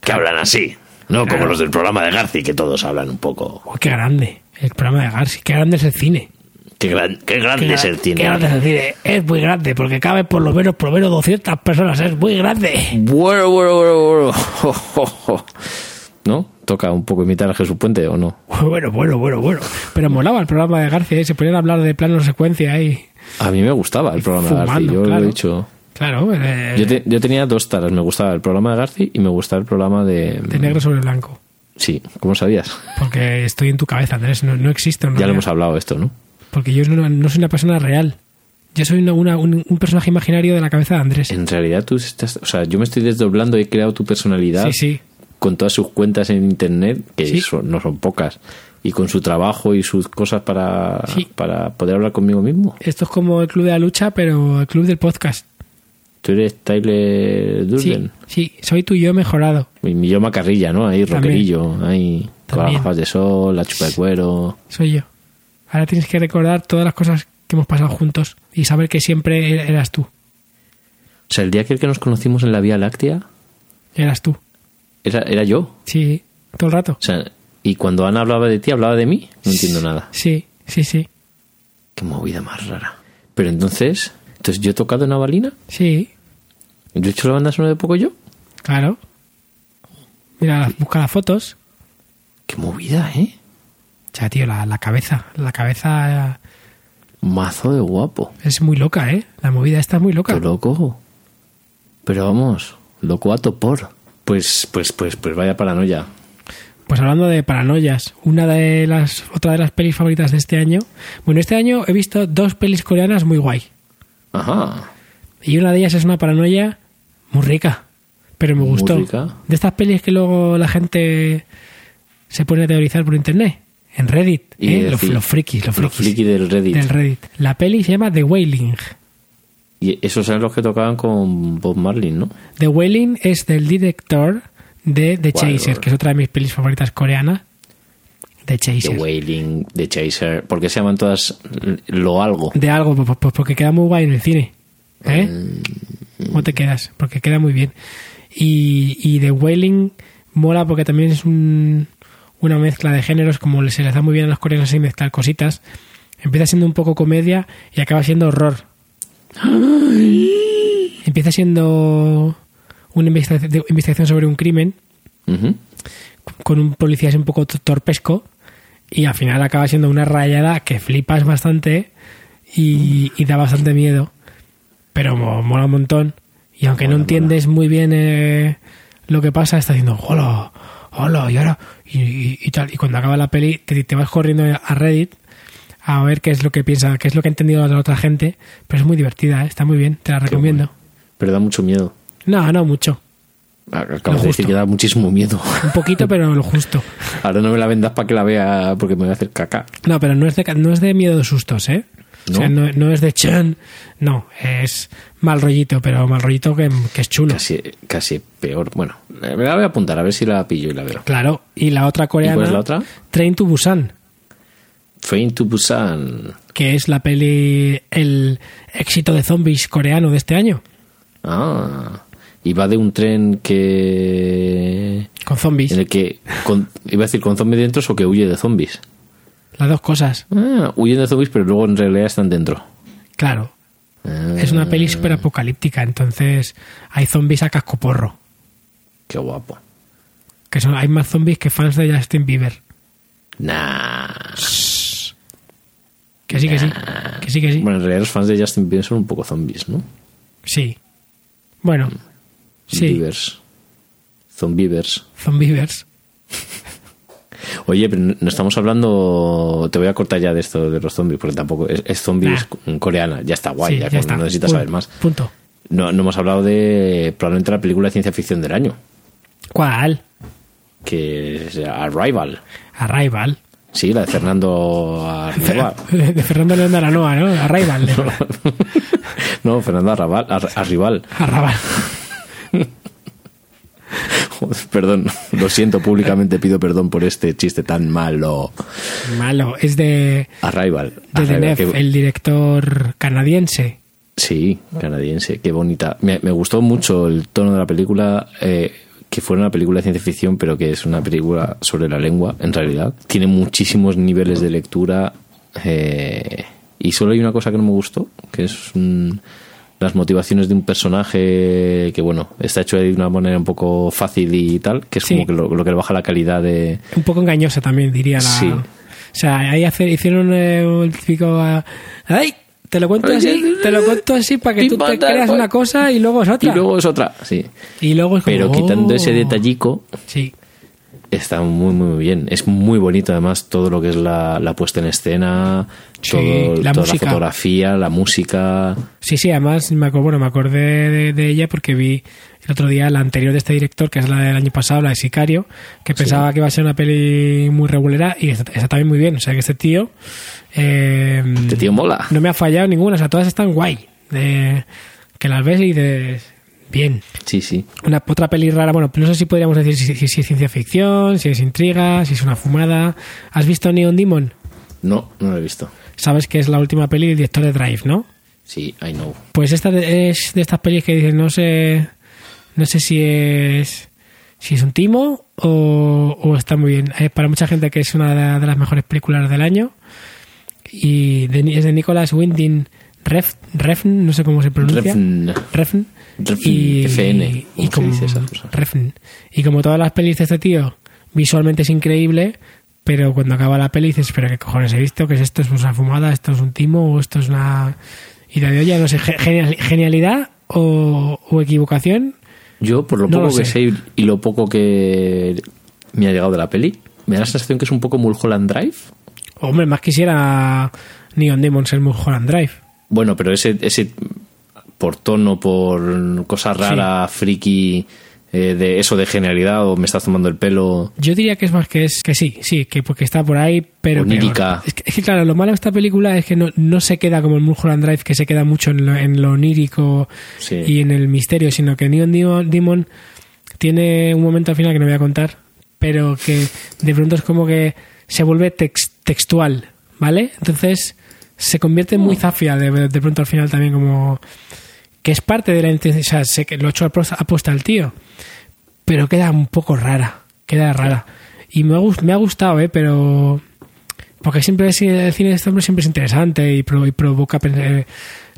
Speaker 2: que hablan así, ¿no? Como los del programa de Garci, que todos hablan un poco...
Speaker 3: Oh, qué grande. El programa de Garci. Qué grande es el cine.
Speaker 2: Qué, gran- qué grande
Speaker 3: Qué
Speaker 2: es el cine.
Speaker 3: Qué grande es el cine. Es muy grande porque cabe por lo menos, por lo menos 200 personas. Es muy grande.
Speaker 2: Bueno, bueno, bueno, bueno. [LAUGHS] ¿No? Toca un poco imitar a Jesús Puente, ¿o no? [LAUGHS]
Speaker 3: Bueno, bueno, bueno, bueno. Pero molaba el programa de García. ¿eh? Se ponían a hablar de plano secuencia ahí.
Speaker 2: A mí me gustaba el programa de
Speaker 3: Fumando,
Speaker 2: yo lo he dicho...
Speaker 3: Claro, eh,
Speaker 2: Yo, te- yo tenía dos taras, me gustaba el programa de Garci y me gustaba el programa de...
Speaker 3: de negro sobre blanco.
Speaker 2: Sí, ¿cómo sabías?
Speaker 3: Porque estoy en tu cabeza, Andrés. No, no existe.
Speaker 2: Ya lo hemos hablado esto, ¿no?
Speaker 3: Porque yo no, no soy una persona real. Yo soy una- una- un, un personaje imaginario de la cabeza de Andrés.
Speaker 2: En realidad tú estás... O sea, yo me estoy desdoblando y he creado tu personalidad
Speaker 3: Sí, sí.
Speaker 2: Con todas sus cuentas en internet, que
Speaker 3: Sí.
Speaker 2: son- no son pocas, y con su trabajo y sus cosas para,
Speaker 3: Sí.
Speaker 2: para poder hablar conmigo mismo.
Speaker 3: Esto es como el club de la lucha, pero el club del podcast.
Speaker 2: Tú eres Tyler
Speaker 3: Sí,
Speaker 2: Durden.
Speaker 3: sí, soy tu yo mejorado.
Speaker 2: Y mi yo macarrilla, ¿no? Ahí
Speaker 3: También.
Speaker 2: rockerillo, ahí con las gafas de sol, la chupa de cuero.
Speaker 3: Soy yo. Ahora tienes que recordar todas las cosas que hemos pasado juntos y saber que siempre er- eras tú.
Speaker 2: O sea, el día que nos conocimos en la Vía Láctea,
Speaker 3: Eras tú.
Speaker 2: Era, era yo.
Speaker 3: Sí, todo el rato.
Speaker 2: O sea, y cuando Ana hablaba de ti, hablaba de mí. No entiendo nada.
Speaker 3: Sí, sí, sí.
Speaker 2: Qué movida más rara. Pero entonces, entonces yo he tocado en Avalina.
Speaker 3: Sí,
Speaker 2: ¿Yo he hecho la banda sonora de poco yo?
Speaker 3: claro. Mira, busca las fotos.
Speaker 2: Qué movida, ¿eh?
Speaker 3: O sea, tío, la, la cabeza. La cabeza
Speaker 2: Mazo de guapo.
Speaker 3: es muy loca, ¿eh? La movida esta es muy loca.
Speaker 2: Qué loco. Pero vamos, loco a topor. Pues, pues, pues, pues vaya paranoia.
Speaker 3: Pues hablando de paranoias, una de las otra de las pelis favoritas de este año. Bueno, este año he visto dos pelis coreanas muy guay.
Speaker 2: Ajá.
Speaker 3: Y una de ellas es una paranoia muy rica. Pero me
Speaker 2: Muy
Speaker 3: gustó.
Speaker 2: rica.
Speaker 3: De estas pelis que luego la gente se pone a teorizar por internet. En Reddit. ¿eh? Los,
Speaker 2: decir,
Speaker 3: los frikis, los
Speaker 2: los
Speaker 3: frikis.
Speaker 2: frikis del Reddit.
Speaker 3: Del Reddit. La peli se llama The Wailing.
Speaker 2: Y esos eran los que tocaban con Bob Marlin, ¿no?
Speaker 3: The Wailing es del director de The. Chaser, que es otra de mis pelis favoritas coreanas. The
Speaker 2: The
Speaker 3: Chaser.
Speaker 2: Wailing, The Chaser. ¿Por qué se llaman todas lo algo?
Speaker 3: De algo, pues, pues porque queda muy guay en el cine. ¿Eh?
Speaker 2: Mm.
Speaker 3: ¿Cómo te quedas? Porque queda muy bien. Y, y The Wailing mola porque también es un- una mezcla de géneros, como se les da muy bien a los coreanos así mezclar cositas. Empieza siendo un poco comedia y acaba siendo horror. [GASPS] Empieza siendo una investigación, sobre un crimen con un policía un poco torpesco y al final acaba siendo una rayada que flipas bastante y, y da bastante miedo. Pero mo- mola un montón y aunque no entiendes muy bien eh, lo que pasa estás diciendo hola hola y ahora y, y- y tal. Y cuando acaba la peli te, te vas corriendo a Reddit a ver qué es lo que piensa qué es lo que ha entendido la otra gente pero es muy divertida ¿eh? está muy bien te la recomiendo
Speaker 2: Pero da mucho miedo.
Speaker 3: no no mucho
Speaker 2: Acabas
Speaker 3: Lo
Speaker 2: de decir que da muchísimo miedo.
Speaker 3: un poquito pero lo justo [LAUGHS]
Speaker 2: Ahora no me la vendas para que la vea porque me voy a hacer caca.
Speaker 3: No, pero no es de, no es de miedo de sustos, ¿eh? O sea,
Speaker 2: ¿No?
Speaker 3: no, es de chan. No, es mal rollito, pero mal rollito que, que es chulo.
Speaker 2: Casi, casi peor. Bueno, me la voy a apuntar a ver si la pillo y la veo.
Speaker 3: Claro. Y la otra coreana.
Speaker 2: cuál es la otra?
Speaker 3: Train to Busan,
Speaker 2: Train to Busan.
Speaker 3: que es la peli. El éxito de zombies coreano de este año.
Speaker 2: Ah. Y va de un tren que.
Speaker 3: Con zombies.
Speaker 2: En el que. con- iba a decir con zombies dentro o que huye de zombies.
Speaker 3: Las dos cosas.
Speaker 2: Ah, huyen de zombies, pero luego en realidad están dentro.
Speaker 3: Claro.
Speaker 2: Ah,
Speaker 3: Es una peli súper apocalíptica, entonces hay zombies a cascoporro.
Speaker 2: Qué guapo.
Speaker 3: Que son, hay más zombies que fans de Justin Bieber.
Speaker 2: Nah.
Speaker 3: Que sí, que sí. Que sí, que sí.
Speaker 2: Bueno, en realidad los fans de Justin Bieber son un poco zombies, ¿no?
Speaker 3: Sí. Bueno. Sí.
Speaker 2: Biebers. Zombievers.
Speaker 3: Zombievers.
Speaker 2: Oye, pero no estamos hablando. Te voy a cortar ya de esto de los zombies, porque tampoco es, es zombies coreana. Ya está guay,
Speaker 3: Sí,
Speaker 2: ya,
Speaker 3: ya
Speaker 2: como
Speaker 3: está.
Speaker 2: no necesitas saber más.
Speaker 3: Punto.
Speaker 2: No, no hemos hablado de probablemente la película de ciencia ficción del año,
Speaker 3: ¿Cuál?
Speaker 2: que es Arrival.
Speaker 3: Arrival.
Speaker 2: Sí, la de Fernando Arrival. [LAUGHS]
Speaker 3: De, Fernando León de Aranoa, ¿no? Arrival. de- [LAUGHS]
Speaker 2: no, Fernando Arrabal, Ar-. Arrival. Joder, Perdón, lo siento públicamente, pido perdón por este chiste tan malo.
Speaker 3: Malo. Es de,
Speaker 2: Arrival.
Speaker 3: de
Speaker 2: Arrival, qué-
Speaker 3: el director canadiense.
Speaker 2: Sí, canadiense, qué bonita. Me, me gustó mucho el tono de la película, eh, que fuera una película de ciencia ficción, pero que es una película sobre la lengua, en realidad. Tiene muchísimos niveles de lectura eh, y solo hay una cosa que no me gustó, que es un- las motivaciones de un personaje que, bueno, está hecho de una manera un poco fácil y tal, que es
Speaker 3: Sí.
Speaker 2: como que lo, lo que le baja la calidad de...
Speaker 3: Un poco engañosa también, diría la.
Speaker 2: Sí.
Speaker 3: O sea, ahí hicieron eh, el típico. ah, ¡Ay! Te lo cuento así, te lo cuento así para que tú te creas una cosa y luego es otra.
Speaker 2: Y luego es otra, sí.
Speaker 3: Y luego es como,
Speaker 2: Pero quitando
Speaker 3: oh.
Speaker 2: ese detallico,
Speaker 3: Sí,
Speaker 2: Está muy, muy bien. Es muy bonito, además, todo lo que es la, la puesta en escena,
Speaker 3: Sí,
Speaker 2: todo-
Speaker 3: la
Speaker 2: toda
Speaker 3: música.
Speaker 2: la fotografía, la música.
Speaker 3: Sí, sí, además me acuerdo, bueno, me acordé de, de ella porque vi el otro día la anterior de este director, que es la del año pasado, la de Sicario, que pensaba que iba a ser una peli muy regulera y está, está también muy bien. O sea que este tío. eh,
Speaker 2: Este tío mola.
Speaker 3: No me ha fallado ninguna, o sea, todas están guay. De, que las ves y dices. Bien.
Speaker 2: Sí, sí.
Speaker 3: Una, otra peli rara, bueno, no sé si podríamos decir si, si- si es ciencia ficción, si es intriga, si es una fumada. ¿Has visto Neon Demon?
Speaker 2: No, no lo he visto.
Speaker 3: Sabes que es la última peli del director de Drive, ¿no?
Speaker 2: Sí, I know.
Speaker 3: Pues esta de- es de estas pelis que dicen, no sé, no sé si es si es un timo o, o está muy bien. Eh, para mucha gente que es una de, las mejores películas del año y de- es de Nicholas Winding Ref, Refn, no sé cómo se pronuncia.
Speaker 2: Refn.
Speaker 3: Refn.
Speaker 2: Refn, FN,
Speaker 3: y,
Speaker 2: ¿cómo se
Speaker 3: como? Refn. y como todas las pelis de este tío, visualmente es increíble, pero cuando acaba la peli dices, pero qué cojones he visto, que es esto es una fumada, esto es un timo o esto es una idea de olla, no sé, ge- genial- genialidad o, o equivocación.
Speaker 2: Yo, por lo
Speaker 3: No
Speaker 2: poco
Speaker 3: lo
Speaker 2: que
Speaker 3: sé.
Speaker 2: sé y lo poco que me ha llegado de la peli, me da la sensación que es un poco Mulholland Drive.
Speaker 3: Hombre, más quisiera Neon Demons el Mulholland Drive.
Speaker 2: Bueno, pero ese, ese por tono, por cosa rara, friki, eh, de eso de genialidad o me estás tomando el pelo.
Speaker 3: Yo diría que es más que es que sí, sí, que porque está por ahí, pero
Speaker 2: Onírica.
Speaker 3: Es que, es que, claro, lo malo de esta película es que no, no se queda como el Mulholland Drive, que se queda mucho en lo, en lo onírico
Speaker 2: Sí.
Speaker 3: y en el misterio, sino que Neon Demon, Demon tiene un momento al final que no voy a contar, pero que de pronto es como que se vuelve tex- textual, ¿vale? Entonces se convierte en muy zafia de, de pronto al final también como que es parte de la intención, o sea, sé que lo ha hecho a posta- a posta el tío, pero queda un poco rara, queda rara. Y me ha, me ha gustado, ¿eh? Pero... Porque siempre el cine de este hombre siempre es interesante y, pro- y provoca eh,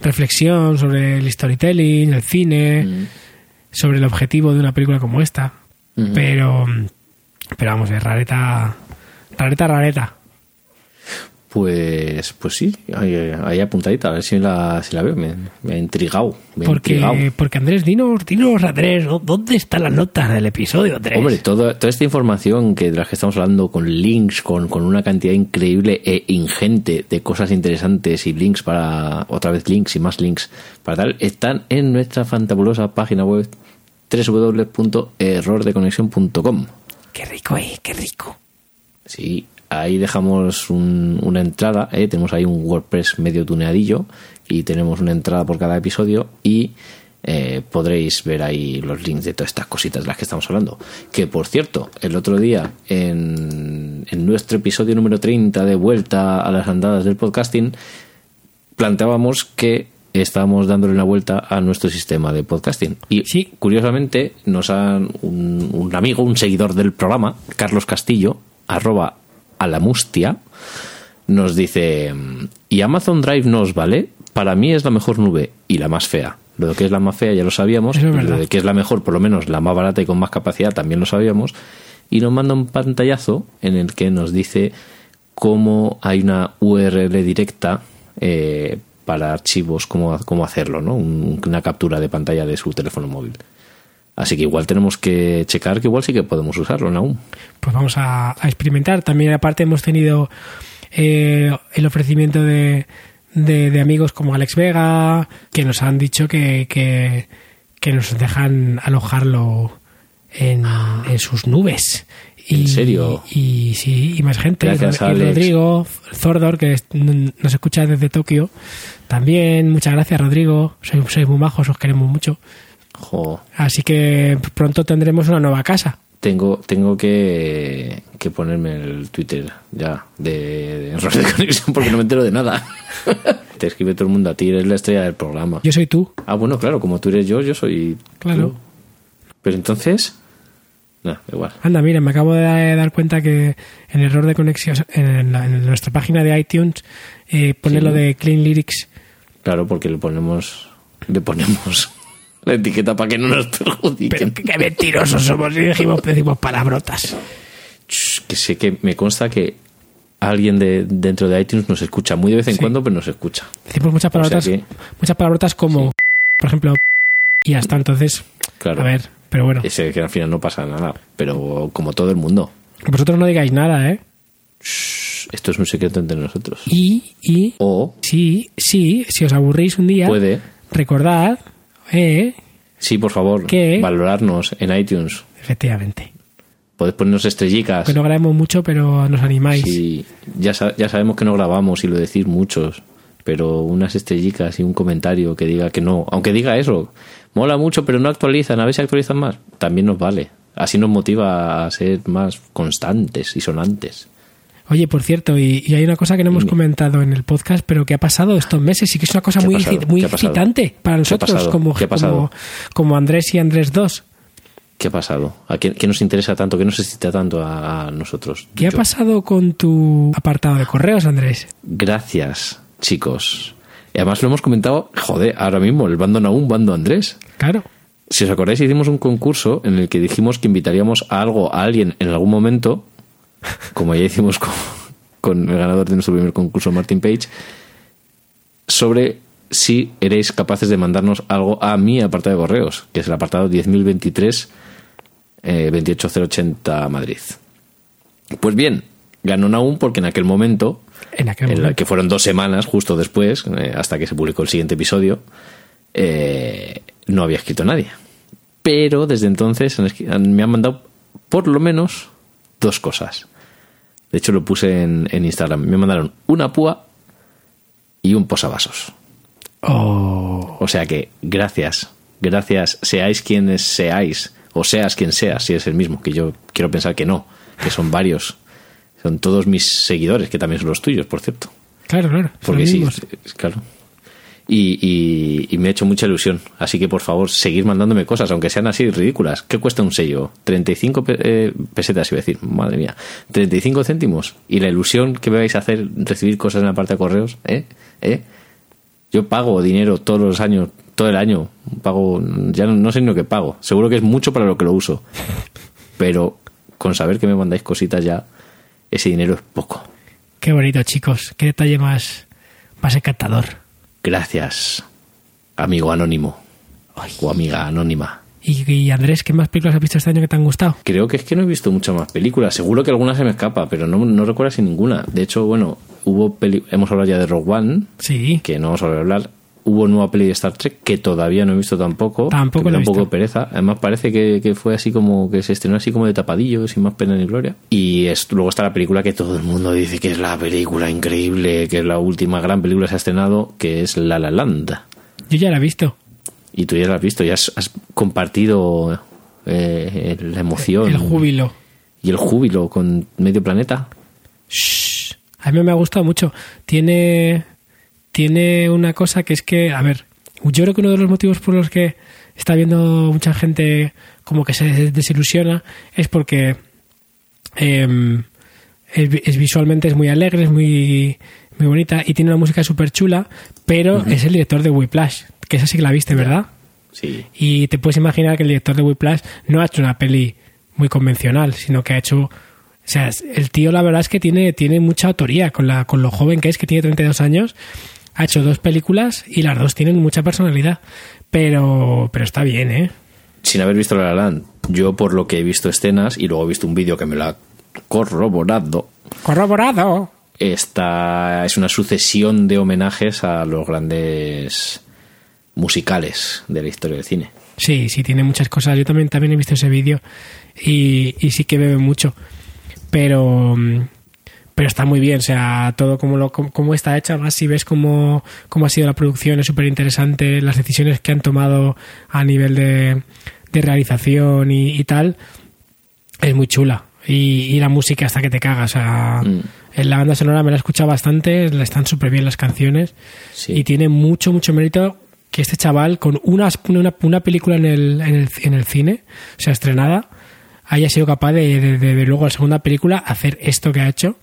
Speaker 3: reflexión sobre el storytelling, el cine, sobre el objetivo de una película como esta.
Speaker 2: Ujú.
Speaker 3: Pero... Pero vamos, es rareta... Rareta, rareta.
Speaker 2: Pues, pues sí, ahí, ahí apuntadita, a ver si la, si la veo. Me, me ha intrigado. Me
Speaker 3: Porque,
Speaker 2: intrigado.
Speaker 3: porque Andrés, dinos, dinos, Andrés, ¿dó- ¿dónde están las notas del episodio, Andrés?
Speaker 2: Hombre, todo- toda esta información que de las que estamos hablando, con links, con, con una cantidad increíble e ingente de cosas interesantes y links para, otra vez links y más links para tal, están en nuestra fantabulosa página web www.errordeconexión.com.
Speaker 3: Qué rico, eh, qué rico.
Speaker 2: Sí, ahí dejamos un- una entrada, ¿eh? tenemos ahí un WordPress medio tuneadillo y tenemos una entrada por cada episodio y eh, podréis ver ahí los links de todas estas cositas de las que estamos hablando. Que por cierto, el otro día en, en nuestro episodio número 30 de vuelta a las andadas del podcasting, planteábamos que estábamos dándole una vuelta a nuestro sistema de podcasting. Y
Speaker 3: Sí.
Speaker 2: curiosamente nos han un, un amigo, un seguidor del programa, Carlos Castillo, arroba a la mustia, nos dice, ¿y Amazon Drive no os vale? Para mí es la mejor nube y la más fea. Lo de que es la más fea ya lo sabíamos,
Speaker 3: es
Speaker 2: lo de que es la mejor, por lo menos la más barata y con más capacidad también lo sabíamos, y nos manda un pantallazo en el que nos dice cómo hay una URL directa eh, para archivos, cómo, cómo hacerlo, ¿no? Un- una captura de pantalla de su teléfono móvil. Así que igual tenemos que checar que igual sí que podemos usarlo aún.
Speaker 3: Pues vamos a, a experimentar. También aparte hemos tenido eh, el ofrecimiento de, de, de amigos como Alex Vega, que nos han dicho que, que, que nos dejan alojarlo en, en sus nubes. Y,
Speaker 2: ¿En serio?
Speaker 3: Y sí, y más gente.
Speaker 2: Gracias,
Speaker 3: y. Rodrigo, Zordor, que nos escucha desde Tokio. También, muchas gracias, Rodrigo. Sois, sois muy majos, os queremos mucho.
Speaker 2: Jo,
Speaker 3: Así que pronto tendremos una nueva casa.
Speaker 2: tengo, tengo que, que ponerme el Twitter ya de, de error de [LAUGHS] conexión porque no me entero de nada. [LAUGHS] Te escribe todo el mundo a ti, eres la estrella del programa.
Speaker 3: Yo soy tú.
Speaker 2: Ah, bueno, claro, como tú eres yo, yo soy
Speaker 3: Claro.
Speaker 2: tú. Pero entonces, no, igual.
Speaker 3: Anda, mira, me acabo de dar cuenta que en error de conexión, en, la- en nuestra página de iTunes, eh, pone
Speaker 2: Sí.
Speaker 3: lo de Clean Lyrics.
Speaker 2: Claro, porque le ponemos, le ponemos la etiqueta para que no nos perjudiquen.
Speaker 3: Pero qué, mentirosos somos y dijimos, decimos palabrotas.
Speaker 2: Que sé que me consta que alguien de dentro de iTunes nos escucha muy de vez en
Speaker 3: Sí.
Speaker 2: cuando, pero nos escucha.
Speaker 3: Decimos muchas palabrotas,
Speaker 2: que-
Speaker 3: muchas palabrotas como, por ejemplo, y hasta entonces,
Speaker 2: Claro.
Speaker 3: a ver, pero bueno,
Speaker 2: Ese que al final no pasa nada, pero como todo el mundo.
Speaker 3: vosotros no digáis nada, ¿eh?
Speaker 2: Shh, Esto es un secreto entre nosotros.
Speaker 3: Y, y,
Speaker 2: O
Speaker 3: sí, sí, si os aburrís un día,
Speaker 2: puede,
Speaker 3: recordad, eh,
Speaker 2: sí, por favor,
Speaker 3: ¿Qué?
Speaker 2: valorarnos en iTunes.
Speaker 3: efectivamente,
Speaker 2: Podéis ponernos estrellicas.
Speaker 3: que no grabemos mucho, pero nos animáis.
Speaker 2: Sí, ya, sa- ya sabemos que no grabamos y lo decís muchos, pero unas estrellicas y un comentario que diga que no, aunque diga eso, mola mucho, pero no actualizan, a ver si actualizan más, también nos vale. Así nos motiva a ser más constantes y sonantes.
Speaker 3: Oye, por cierto, y, y hay una cosa que no hemos
Speaker 2: Dime.
Speaker 3: comentado en el podcast, pero que ha pasado estos meses y que es una cosa
Speaker 2: ¿Qué ha
Speaker 3: muy, excitante para
Speaker 2: ¿Qué ha
Speaker 3: nosotros como, como, como Andrés y Andrés 2.
Speaker 2: ¿Qué ha pasado? ¿A qué, qué nos interesa tanto? ¿Qué nos excita tanto a, a nosotros?
Speaker 3: ¿Qué ha pasado con tu apartado de correos, Andrés?
Speaker 2: Gracias, chicos. Y además lo hemos comentado, joder, ahora mismo, el bando Naum, bando Andrés.
Speaker 3: Claro.
Speaker 2: Si os acordáis, hicimos un concurso en el que dijimos que invitaríamos a algo, a alguien en algún momento, como ya hicimos con, con el ganador de nuestro primer concurso, Martin Page, sobre si eréis capaces de mandarnos algo a mi apartado de correos, que es el apartado 10.023 eh, 28080 Madrid. Pues bien, ganó Naum porque en aquel momento
Speaker 3: En aquel
Speaker 2: en la que fueron dos semanas justo después, eh, hasta que se publicó el siguiente episodio, eh, no había escrito nadie. Pero desde entonces han- me han mandado por lo menos dos cosas. De hecho, lo puse en, en Instagram. Me mandaron una púa y un posavasos.
Speaker 3: Oh,
Speaker 2: O sea que, gracias, gracias, seáis quienes seáis, O seas quien seas, si es el mismo, que yo quiero pensar que no, que son varios. Son todos mis seguidores, que también son los tuyos, por cierto.
Speaker 3: Claro, claro.
Speaker 2: Porque sí, claro. Y, y- y me ha hecho mucha ilusión. Así que por favor, seguir mandándome cosas, aunque sean así ridículas. ¿Qué cuesta un sello? 35 pe- eh, pesetas, iba a decir. Madre mía. 35 céntimos. Y la ilusión que me vais a hacer recibir cosas en la parte de correos, ¿eh? ¿eh? Yo pago dinero todos los años, todo el año. Pago, ya no, no sé ni lo que pago. Seguro que es mucho para lo que lo uso. Pero con saber que me mandáis cositas ya, ese dinero es poco.
Speaker 3: Qué bonito, chicos. Qué detalle más, más encantador.
Speaker 2: Gracias, amigo anónimo
Speaker 3: Ay.
Speaker 2: o amiga anónima.
Speaker 3: Y, y, Andrés, ¿qué más películas has visto este año que te han gustado?
Speaker 2: Creo que es que no he visto muchas más películas. Seguro que alguna se me escapa, pero no, no recuerdo si ninguna. De hecho, bueno, hubo peli hemos hablado ya de Rogue One,
Speaker 3: Sí.
Speaker 2: que no vamos a volver a hablar. Hubo nueva peli de Star Trek que todavía no he visto tampoco.
Speaker 3: Tampoco
Speaker 2: que me
Speaker 3: la
Speaker 2: da un poco de pereza. Además parece que, que fue así como que se estrenó así como de tapadillo, sin más pena ni gloria. Y es, luego está la película que todo el mundo dice que es la película increíble, que es la última gran película que se ha estrenado, que es La La Land.
Speaker 3: Yo ya la he visto.
Speaker 2: Y tú ya lo has visto, ya has, has compartido eh, la emoción
Speaker 3: El júbilo.
Speaker 2: y el júbilo con medio planeta.
Speaker 3: Shh. A mí me ha gustado mucho. Tiene, tiene una cosa que es que, a ver, yo creo que uno de los motivos por los que está viendo mucha gente como que se desilusiona es porque em, es, es visualmente es muy alegre, es muy, muy bonita y tiene una música súper chula, pero es el director de Whiplash, que esa sí que la viste, ¿verdad?
Speaker 2: Sí.
Speaker 3: Y te puedes imaginar que el director de Whiplash no ha hecho una peli muy convencional, sino que ha hecho... O sea, el tío la verdad es que tiene, tiene mucha autoría con, la, con lo joven que es, que tiene 32 años. Ha hecho dos películas y las dos tienen mucha personalidad. Pero, pero está bien, ¿eh?
Speaker 2: Sin haber visto La La Land, yo por lo que he visto escenas y luego he visto un vídeo que me lo ha corroborado,
Speaker 3: Corroborado.
Speaker 2: esta es una sucesión de homenajes a los grandes musicales de la historia del cine.
Speaker 3: Sí, sí, tiene muchas cosas. Yo también, también he visto ese vídeo y, y sí que bebe mucho. Pero, mm, pero está muy bien, o sea, todo como, lo, como, como está hecha, además si ves cómo, cómo ha sido la producción, es súper interesante, las decisiones que han tomado a nivel de, de realización y, y tal, es muy chula. Y, y la música hasta que te cagas, o sea,
Speaker 2: Mm.
Speaker 3: en la banda sonora me la he escuchado bastante, le están súper bien las canciones
Speaker 2: Sí.
Speaker 3: y tiene mucho, mucho mérito que este chaval con una, una, una película en el, en, el, en el cine, o sea, estrenada, haya sido capaz de, de, de, de luego la segunda película hacer esto que ha hecho.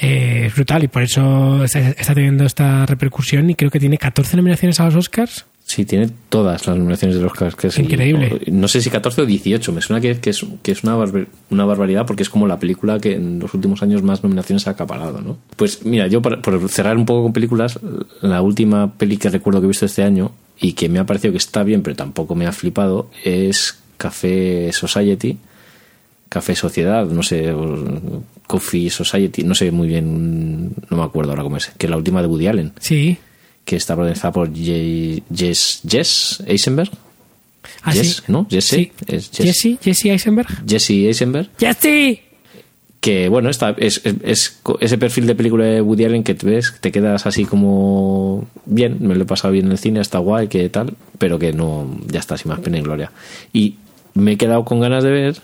Speaker 3: Eh, es brutal y por eso está, está teniendo esta repercusión y creo que tiene 14 nominaciones a los Oscars.
Speaker 2: Sí, tiene todas las nominaciones de los Oscars. Que es
Speaker 3: Increíble.
Speaker 2: No, no sé si 14 o 18. Me suena que, que es, que es una, barbar- una barbaridad porque es como la película que en los últimos años más nominaciones ha acaparado, ¿no? Pues mira, yo por, por cerrar un poco con películas, la última peli que recuerdo que he visto este año y que me ha parecido que está bien, pero tampoco me ha flipado, es Café Society. Café Sociedad, no sé, Coffee Society, no sé muy bien, no me acuerdo ahora cómo es, que es la última de Woody Allen
Speaker 3: Sí.
Speaker 2: que está protagonizada por Jess, Jess Eisenberg.
Speaker 3: Ah,
Speaker 2: Jess,
Speaker 3: sí.
Speaker 2: ¿no? Jesse,
Speaker 3: Sí.
Speaker 2: es Jess-
Speaker 3: Jesse, Jesse Eisenberg.
Speaker 2: Jesse Eisenberg.
Speaker 3: ¡Jesse!
Speaker 2: Que bueno, está, es, es- es ese perfil de película de Woody Allen que te ves, te quedas así como bien, me lo he pasado bien en el cine, está guay, que tal, pero que no, ya está, sin más pena y gloria. Y me he quedado con ganas de ver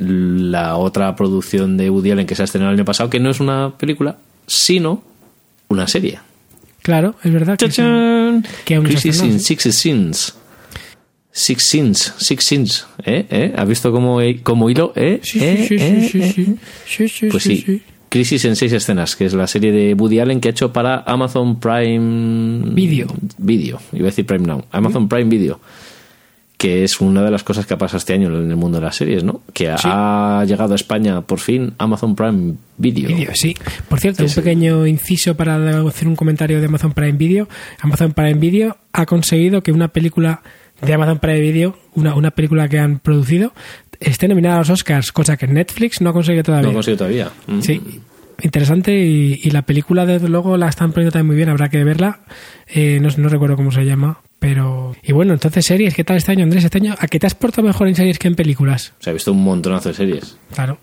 Speaker 2: la otra producción de Woody Allen que se ha estrenado el año pasado, que no es una película, sino una serie.
Speaker 3: Claro, es verdad que sí.
Speaker 2: ¡Chachán!
Speaker 3: Que aún se
Speaker 2: Crisis
Speaker 3: estrenó,
Speaker 2: in
Speaker 3: sí.
Speaker 2: Six Sins. Six Sins, Six Sins, ¿eh? ¿Eh? ¿Has visto cómo, cómo hilo? ¿Eh?
Speaker 3: Sí,
Speaker 2: ¿Eh?
Speaker 3: sí, sí,
Speaker 2: ¿Eh?
Speaker 3: sí,
Speaker 2: ¿Eh?
Speaker 3: sí, sí, sí,
Speaker 2: Pues
Speaker 3: sí,
Speaker 2: sí,
Speaker 3: sí.
Speaker 2: Crisis en seis escenas, que es la serie de Woody Allen que ha hecho para Amazon Prime
Speaker 3: Video.
Speaker 2: Video, iba a decir Prime Now. Amazon Prime Video. Que es una de las cosas que ha pasado este año en el mundo de las series, ¿no? Que
Speaker 3: Sí.
Speaker 2: ha llegado a España por fin Amazon Prime Video.
Speaker 3: Sí. Por cierto, un pequeño inciso para hacer un comentario de Amazon Prime Video. Amazon Prime Video ha conseguido que una película de Amazon Prime Video, una, una película que han producido, esté nominada a los Oscars, cosa que Netflix no ha conseguido todavía.
Speaker 2: No he conseguido todavía. Mm.
Speaker 3: Sí, interesante y, y la película desde luego la están poniendo también muy bien, habrá que verla. Eh, no, no recuerdo cómo se llama, pero... Y bueno, entonces series, ¿qué tal este año, Andrés? Este año, ¿a qué te has portado mejor en series que en películas?
Speaker 2: Se ha visto un montonazo de series.
Speaker 3: Claro.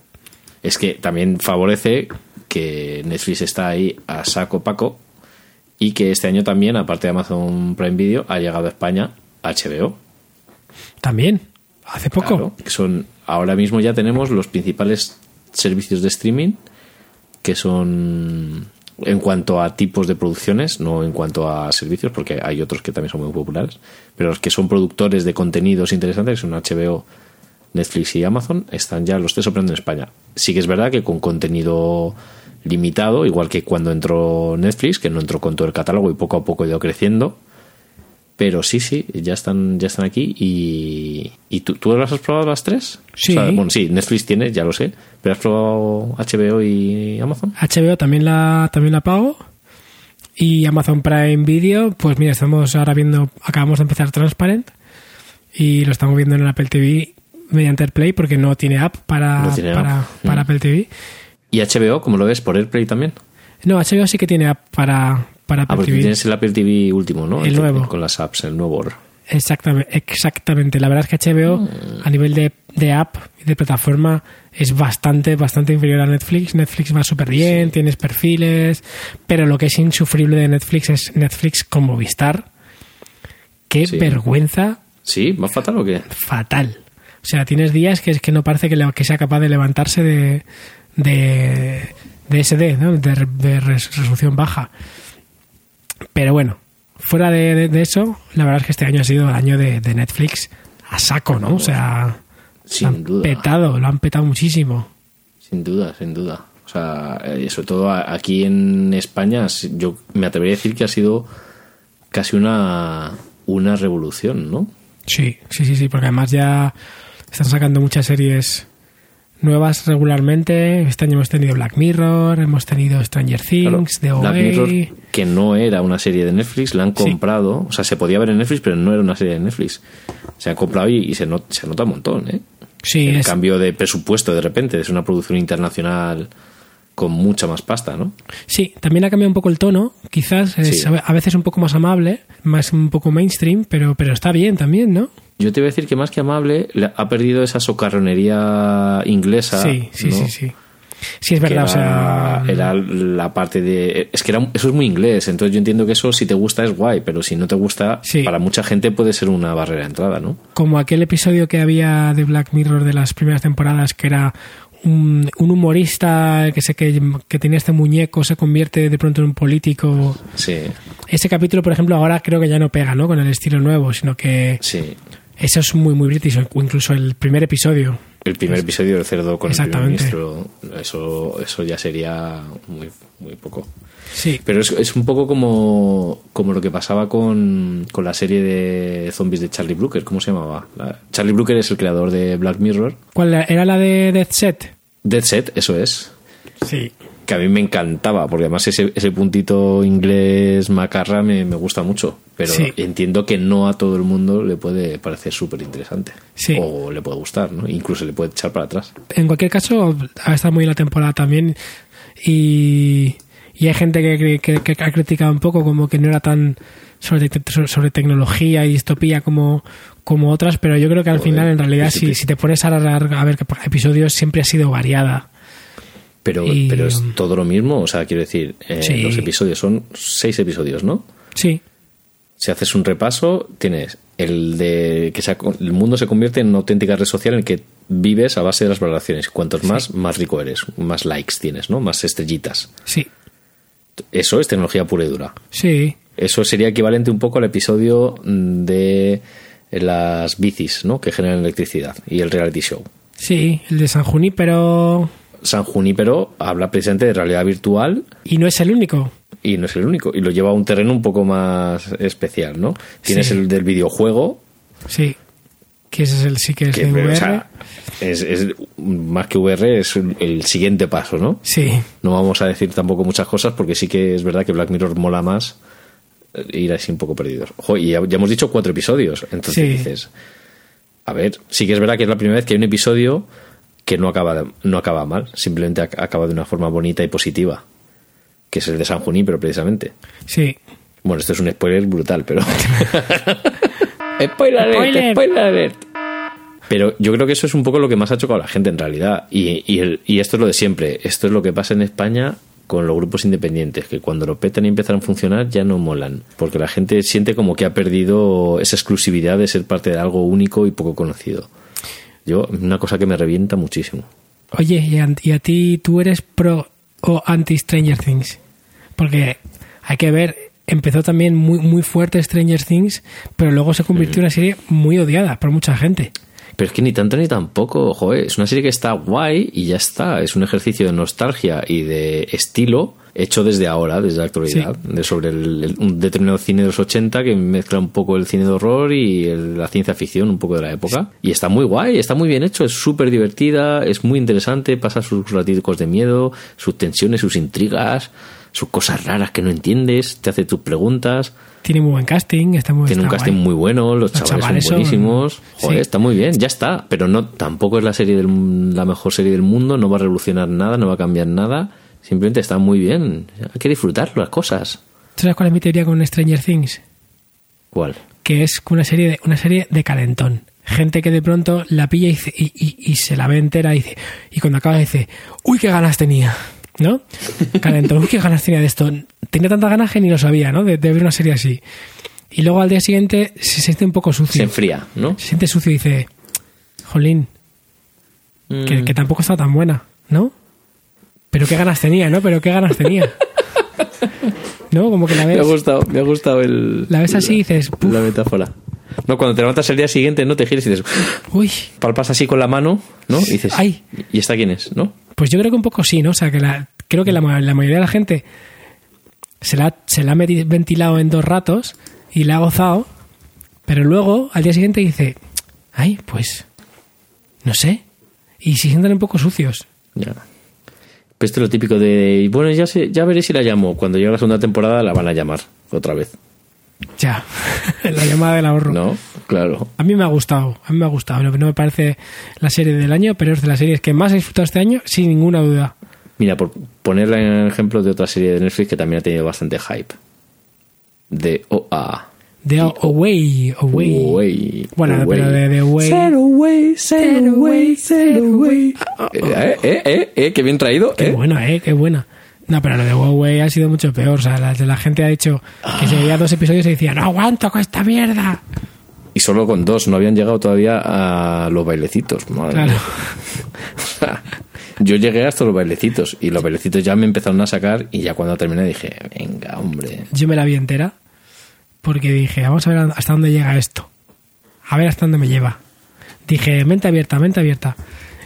Speaker 2: es que también favorece que Netflix está ahí a saco paco y que este año también, aparte de Amazon Prime Video, ha llegado a España HBO.
Speaker 3: También. Hace poco.
Speaker 2: Claro, que son ahora mismo ya tenemos los principales servicios de streaming que son en cuanto a tipos de producciones, no en cuanto a servicios, porque hay otros que también son muy populares, pero los que son productores de contenidos interesantes, que son HBO, Netflix y Amazon, están ya los tres operando en España. Sí que es verdad que con contenido limitado, igual que cuando entró Netflix, que no entró con todo el catálogo y poco a poco ha ido creciendo. Pero sí, sí, ya están, ya están aquí. ¿Y, ¿y tú, tú las has probado las tres?
Speaker 3: Sí.
Speaker 2: O sea, bueno, sí, Netflix tiene, ya lo sé. ¿Pero has probado HBO y Amazon?
Speaker 3: HBO también la, también la pago. Y Amazon Prime Video, pues mira, estamos ahora viendo, acabamos de empezar Transparent y lo estamos viendo en el Apple TV mediante AirPlay porque no tiene app para,
Speaker 2: No tiene
Speaker 3: para,
Speaker 2: app.
Speaker 3: para
Speaker 2: Mm.
Speaker 3: Apple TV.
Speaker 2: ¿Y HBO, cómo lo ves? ¿Por AirPlay también?
Speaker 3: No, HBO sí que tiene app para, para
Speaker 2: Ah,
Speaker 3: Apple
Speaker 2: porque
Speaker 3: TV.
Speaker 2: tienes el Apple TV último, ¿no?
Speaker 3: El nuevo.
Speaker 2: Con las apps, el nuevo.
Speaker 3: Exactamente, exactamente. La verdad es que HBO
Speaker 2: Mm.
Speaker 3: a nivel de, de app y de plataforma es bastante, bastante inferior a Netflix. Netflix va súper bien, tienes perfiles, pero lo que es insufrible de Netflix es Netflix con Movistar. Qué
Speaker 2: Sí.
Speaker 3: vergüenza
Speaker 2: ¿Sí? ¿Va fatal o qué?
Speaker 3: fatal. O sea, tienes días que es que no parece que, le- que sea capaz de levantarse de, de, de SD, ¿no? de, re- de res- resolución baja. Pero bueno, fuera de, de- de eso, la verdad es que este año ha sido el año de, de Netflix a saco, ¿no? O sea,
Speaker 2: Sin
Speaker 3: lo han
Speaker 2: duda.
Speaker 3: petado, lo han petado muchísimo.
Speaker 2: Sin duda, sin duda. O sea, eh, sobre todo aquí en España, yo me atrevería a decir que ha sido casi una, una revolución, ¿no?
Speaker 3: Sí, sí, sí, sí, porque además ya están sacando muchas series nuevas regularmente. Este año hemos tenido Black Mirror, hemos tenido Stranger
Speaker 2: Claro,
Speaker 3: Things, The
Speaker 2: Black. Mirror, que no era una serie de Netflix, la han
Speaker 3: Sí.
Speaker 2: comprado. O sea, se podía ver en Netflix, pero no era una serie de Netflix. Se han comprado y, y se, not- se nota un montón, ¿eh?
Speaker 3: Sí,
Speaker 2: el
Speaker 3: es,
Speaker 2: cambio de presupuesto de repente, es una producción internacional con mucha más pasta, ¿no?
Speaker 3: Sí, también ha cambiado un poco el tono, quizás es
Speaker 2: Sí.
Speaker 3: a veces un poco más amable, más un poco mainstream, pero, pero está bien también, ¿no?
Speaker 2: Yo te voy a decir que más que amable, le- ha perdido esa socarronería inglesa.
Speaker 3: sí, sí,
Speaker 2: ¿no?
Speaker 3: sí, sí. Sí, es verdad, o sea,
Speaker 2: era, era la parte de... Es que era, eso es muy inglés, entonces yo entiendo que eso si te gusta es guay, pero si no te gusta,
Speaker 3: Sí.
Speaker 2: para mucha gente puede ser una barrera de entrada, ¿no?
Speaker 3: como aquel episodio que había de Black Mirror de las primeras temporadas, que era un, un humorista que sé que, que tenía este muñeco, se convierte de pronto en un político.
Speaker 2: Sí,
Speaker 3: Ese capítulo, por ejemplo, ahora creo que ya no pega, ¿no? Con el estilo nuevo, sino que
Speaker 2: sí.
Speaker 3: Eso es muy, muy british, o incluso el primer episodio.
Speaker 2: El primer episodio del cerdo con el primer ministro, eso, eso ya sería muy, muy poco.
Speaker 3: Sí,
Speaker 2: Pero es, es un poco como, como lo que pasaba con, con la serie de zombies de Charlie Brooker. ¿Cómo se llamaba? La- Charlie Brooker es el creador de Black Mirror.
Speaker 3: ¿Cuál era? ¿Era la de Death Set?
Speaker 2: Dead Set, eso es.
Speaker 3: Sí.
Speaker 2: Que a mí me encantaba, porque además ese, ese puntito inglés macarra me, me gusta mucho. Pero
Speaker 3: Sí.
Speaker 2: entiendo que no a todo el mundo le puede parecer súper interesante.
Speaker 3: Sí.
Speaker 2: O le puede gustar, ¿no? Incluso le puede echar para atrás.
Speaker 3: En cualquier caso, ha estado muy bien la temporada también. Y, y hay gente que, que- que ha criticado un poco como que no era tan sobre, sobre tecnología y distopía como, como otras, pero yo creo que al
Speaker 2: Joder,
Speaker 3: final, en realidad, si, si te pones a, a ver episodios, siempre ha sido variada.
Speaker 2: Pero,
Speaker 3: Y,
Speaker 2: pero es todo lo mismo. O sea, quiero decir, eh,
Speaker 3: Sí.
Speaker 2: los episodios son seis episodios, ¿no?
Speaker 3: Sí,
Speaker 2: Si haces un repaso, tienes el de que se el mundo se convierte en una auténtica red social en que vives a base de las valoraciones. Cuantos más, más rico eres, más likes tienes, ¿no? Más estrellitas.
Speaker 3: sí,
Speaker 2: Eso es tecnología pura y dura.
Speaker 3: sí,
Speaker 2: Eso sería equivalente un poco al episodio de las bicis, ¿no? Que generan electricidad y el reality show.
Speaker 3: sí. El de San Junípero.
Speaker 2: San Junípero habla precisamente de realidad virtual
Speaker 3: Y no es el único.
Speaker 2: Y no es el único. Y lo lleva a un terreno un poco más especial, ¿no? Tienes
Speaker 3: Sí.
Speaker 2: el del videojuego,
Speaker 3: Sí. Que ese es el sí que es
Speaker 2: que
Speaker 3: de
Speaker 2: o
Speaker 3: VR.
Speaker 2: sea, es, es- más que VR es el siguiente paso, ¿no?
Speaker 3: sí,
Speaker 2: No vamos a decir tampoco muchas cosas porque sí que es verdad que Black Mirror mola más eh, ir así un poco perdidos. Ojo, y ya, ya hemos dicho cuatro episodios, entonces
Speaker 3: Sí.
Speaker 2: dices, a ver, sí que es verdad que es la primera vez que hay un episodio que no acaba, no acaba mal, simplemente ac- acaba de una forma bonita y positiva, que es el de San Junípero precisamente.
Speaker 3: sí.
Speaker 2: Bueno, esto es un spoiler brutal, pero... [LAUGHS] spoiler alert,
Speaker 3: Spoiler.
Speaker 2: spoiler alert. Pero yo creo que eso es un poco lo que más ha chocado a la gente en realidad. Y, y, el- y esto es lo de siempre. Esto es lo que pasa en España con los grupos independientes, que cuando lo petan y empiezan a funcionar ya no molan. Porque la gente siente como que ha perdido esa exclusividad de ser parte de algo único y poco conocido. Yo, una cosa que me revienta muchísimo.
Speaker 3: Oye, ¿y a, y a ti tú eres pro o anti Stranger Things? Porque hay que ver, empezó también muy, muy fuerte Stranger Things, pero luego se convirtió en una serie muy odiada por mucha gente.
Speaker 2: Pero es que ni tanto ni tampoco, joder, es una serie que está guay y ya está. Es un ejercicio de nostalgia y de estilo hecho desde ahora, desde la actualidad, de sobre el, el- un determinado cine de los 80 que mezcla un poco el cine de horror y el- la ciencia ficción un poco de la época. Y está muy guay, está muy bien hecho, es súper divertida, es muy interesante, pasa sus ratitos de miedo, sus tensiones, sus intrigas, sus cosas raras que no entiendes, te hace tus preguntas.
Speaker 3: Tiene muy buen casting, está muy
Speaker 2: Tiene un casting
Speaker 3: guay.
Speaker 2: muy bueno, los,
Speaker 3: Los
Speaker 2: chavales,
Speaker 3: chavales
Speaker 2: son
Speaker 3: son-
Speaker 2: buenísimos. Joder,
Speaker 3: sí.
Speaker 2: está muy bien, ya está. Pero no, tampoco es la serie del, la mejor serie del mundo, no va a revolucionar nada, no va a cambiar nada. Simplemente está muy bien. Hay que disfrutar las cosas.
Speaker 3: ¿Tú sabes cuál es mi teoría con Stranger Things?
Speaker 2: ¿Cuál?
Speaker 3: Que es una serie de, una serie de calentón. Gente que de pronto la pilla y, dice- y, y- y se la ve entera y dice, y cuando acaba dice, uy, qué ganas tenía, ¿no? [LAUGHS] Calentón, uy, qué ganas tenía de esto. Tenía tantas ganas que ni lo sabía, ¿no? De, de ver una serie así. Y luego al día siguiente se siente un poco
Speaker 2: Se
Speaker 3: sucio.
Speaker 2: enfría, ¿no?
Speaker 3: Se siente sucio y dice, jolín, que,
Speaker 2: Mm.
Speaker 3: que tampoco está tan buena, ¿no? Pero qué ganas tenía, ¿no? Pero qué ganas tenía. ¿No? Como que la
Speaker 2: Me ha
Speaker 3: ves.
Speaker 2: gustado, me ha gustado el.
Speaker 3: La ves así y dices, "Puf".
Speaker 2: La metáfora. No, cuando te levantas el día siguiente, no te gires y dices,
Speaker 3: Uy,
Speaker 2: palpas así con la mano, ¿no? Y dices,
Speaker 3: Ay.
Speaker 2: ¿y esta quién es? ¿No?
Speaker 3: pues yo creo que un poco sí, ¿no? O sea, que la, creo que la, la mayoría de la gente se la, se la ha ventilado en dos ratos y la ha gozado, pero luego al día siguiente dice, ay, pues, no sé. Y se sienten un poco sucios.
Speaker 2: Ya. Pues esto es lo típico de, bueno, ya sé, ya veré si la llamo. Cuando llegue la segunda temporada la van a llamar otra vez.
Speaker 3: Ya, [LAUGHS] la llamada del ahorro.
Speaker 2: ¿No? Claro.
Speaker 3: A mí me ha gustado, a mí me ha gustado. No, no me parece la serie del año, pero es de las series que más he disfrutado este año, sin ninguna duda.
Speaker 2: Mira, por ponerla en ejemplo de otra serie de Netflix que también ha tenido bastante hype. De OA.
Speaker 3: The Away, Away.
Speaker 2: Away,
Speaker 3: Bueno,
Speaker 2: Away.
Speaker 3: pero de The Away.
Speaker 2: Sail away, sail
Speaker 3: Sail
Speaker 2: away,
Speaker 3: away,
Speaker 2: away. Eh, eh, eh, eh, qué bien traído,
Speaker 3: Qué
Speaker 2: eh.
Speaker 3: buena, eh, qué buena. No, pero lo de Huawei ha sido mucho peor. O sea, la, la gente ha dicho que se veía dos episodios y decía, no aguanto con esta mierda.
Speaker 2: Y solo con dos, no habían llegado todavía a los bailecitos. Madre
Speaker 3: Claro. [LAUGHS]
Speaker 2: Yo llegué hasta los bailecitos y los bailecitos ya me empezaron a sacar y ya cuando terminé dije, venga, hombre.
Speaker 3: Yo me la vi entera porque dije, vamos a ver hasta dónde llega esto. A ver hasta dónde me lleva. Dije, mente abierta, mente abierta.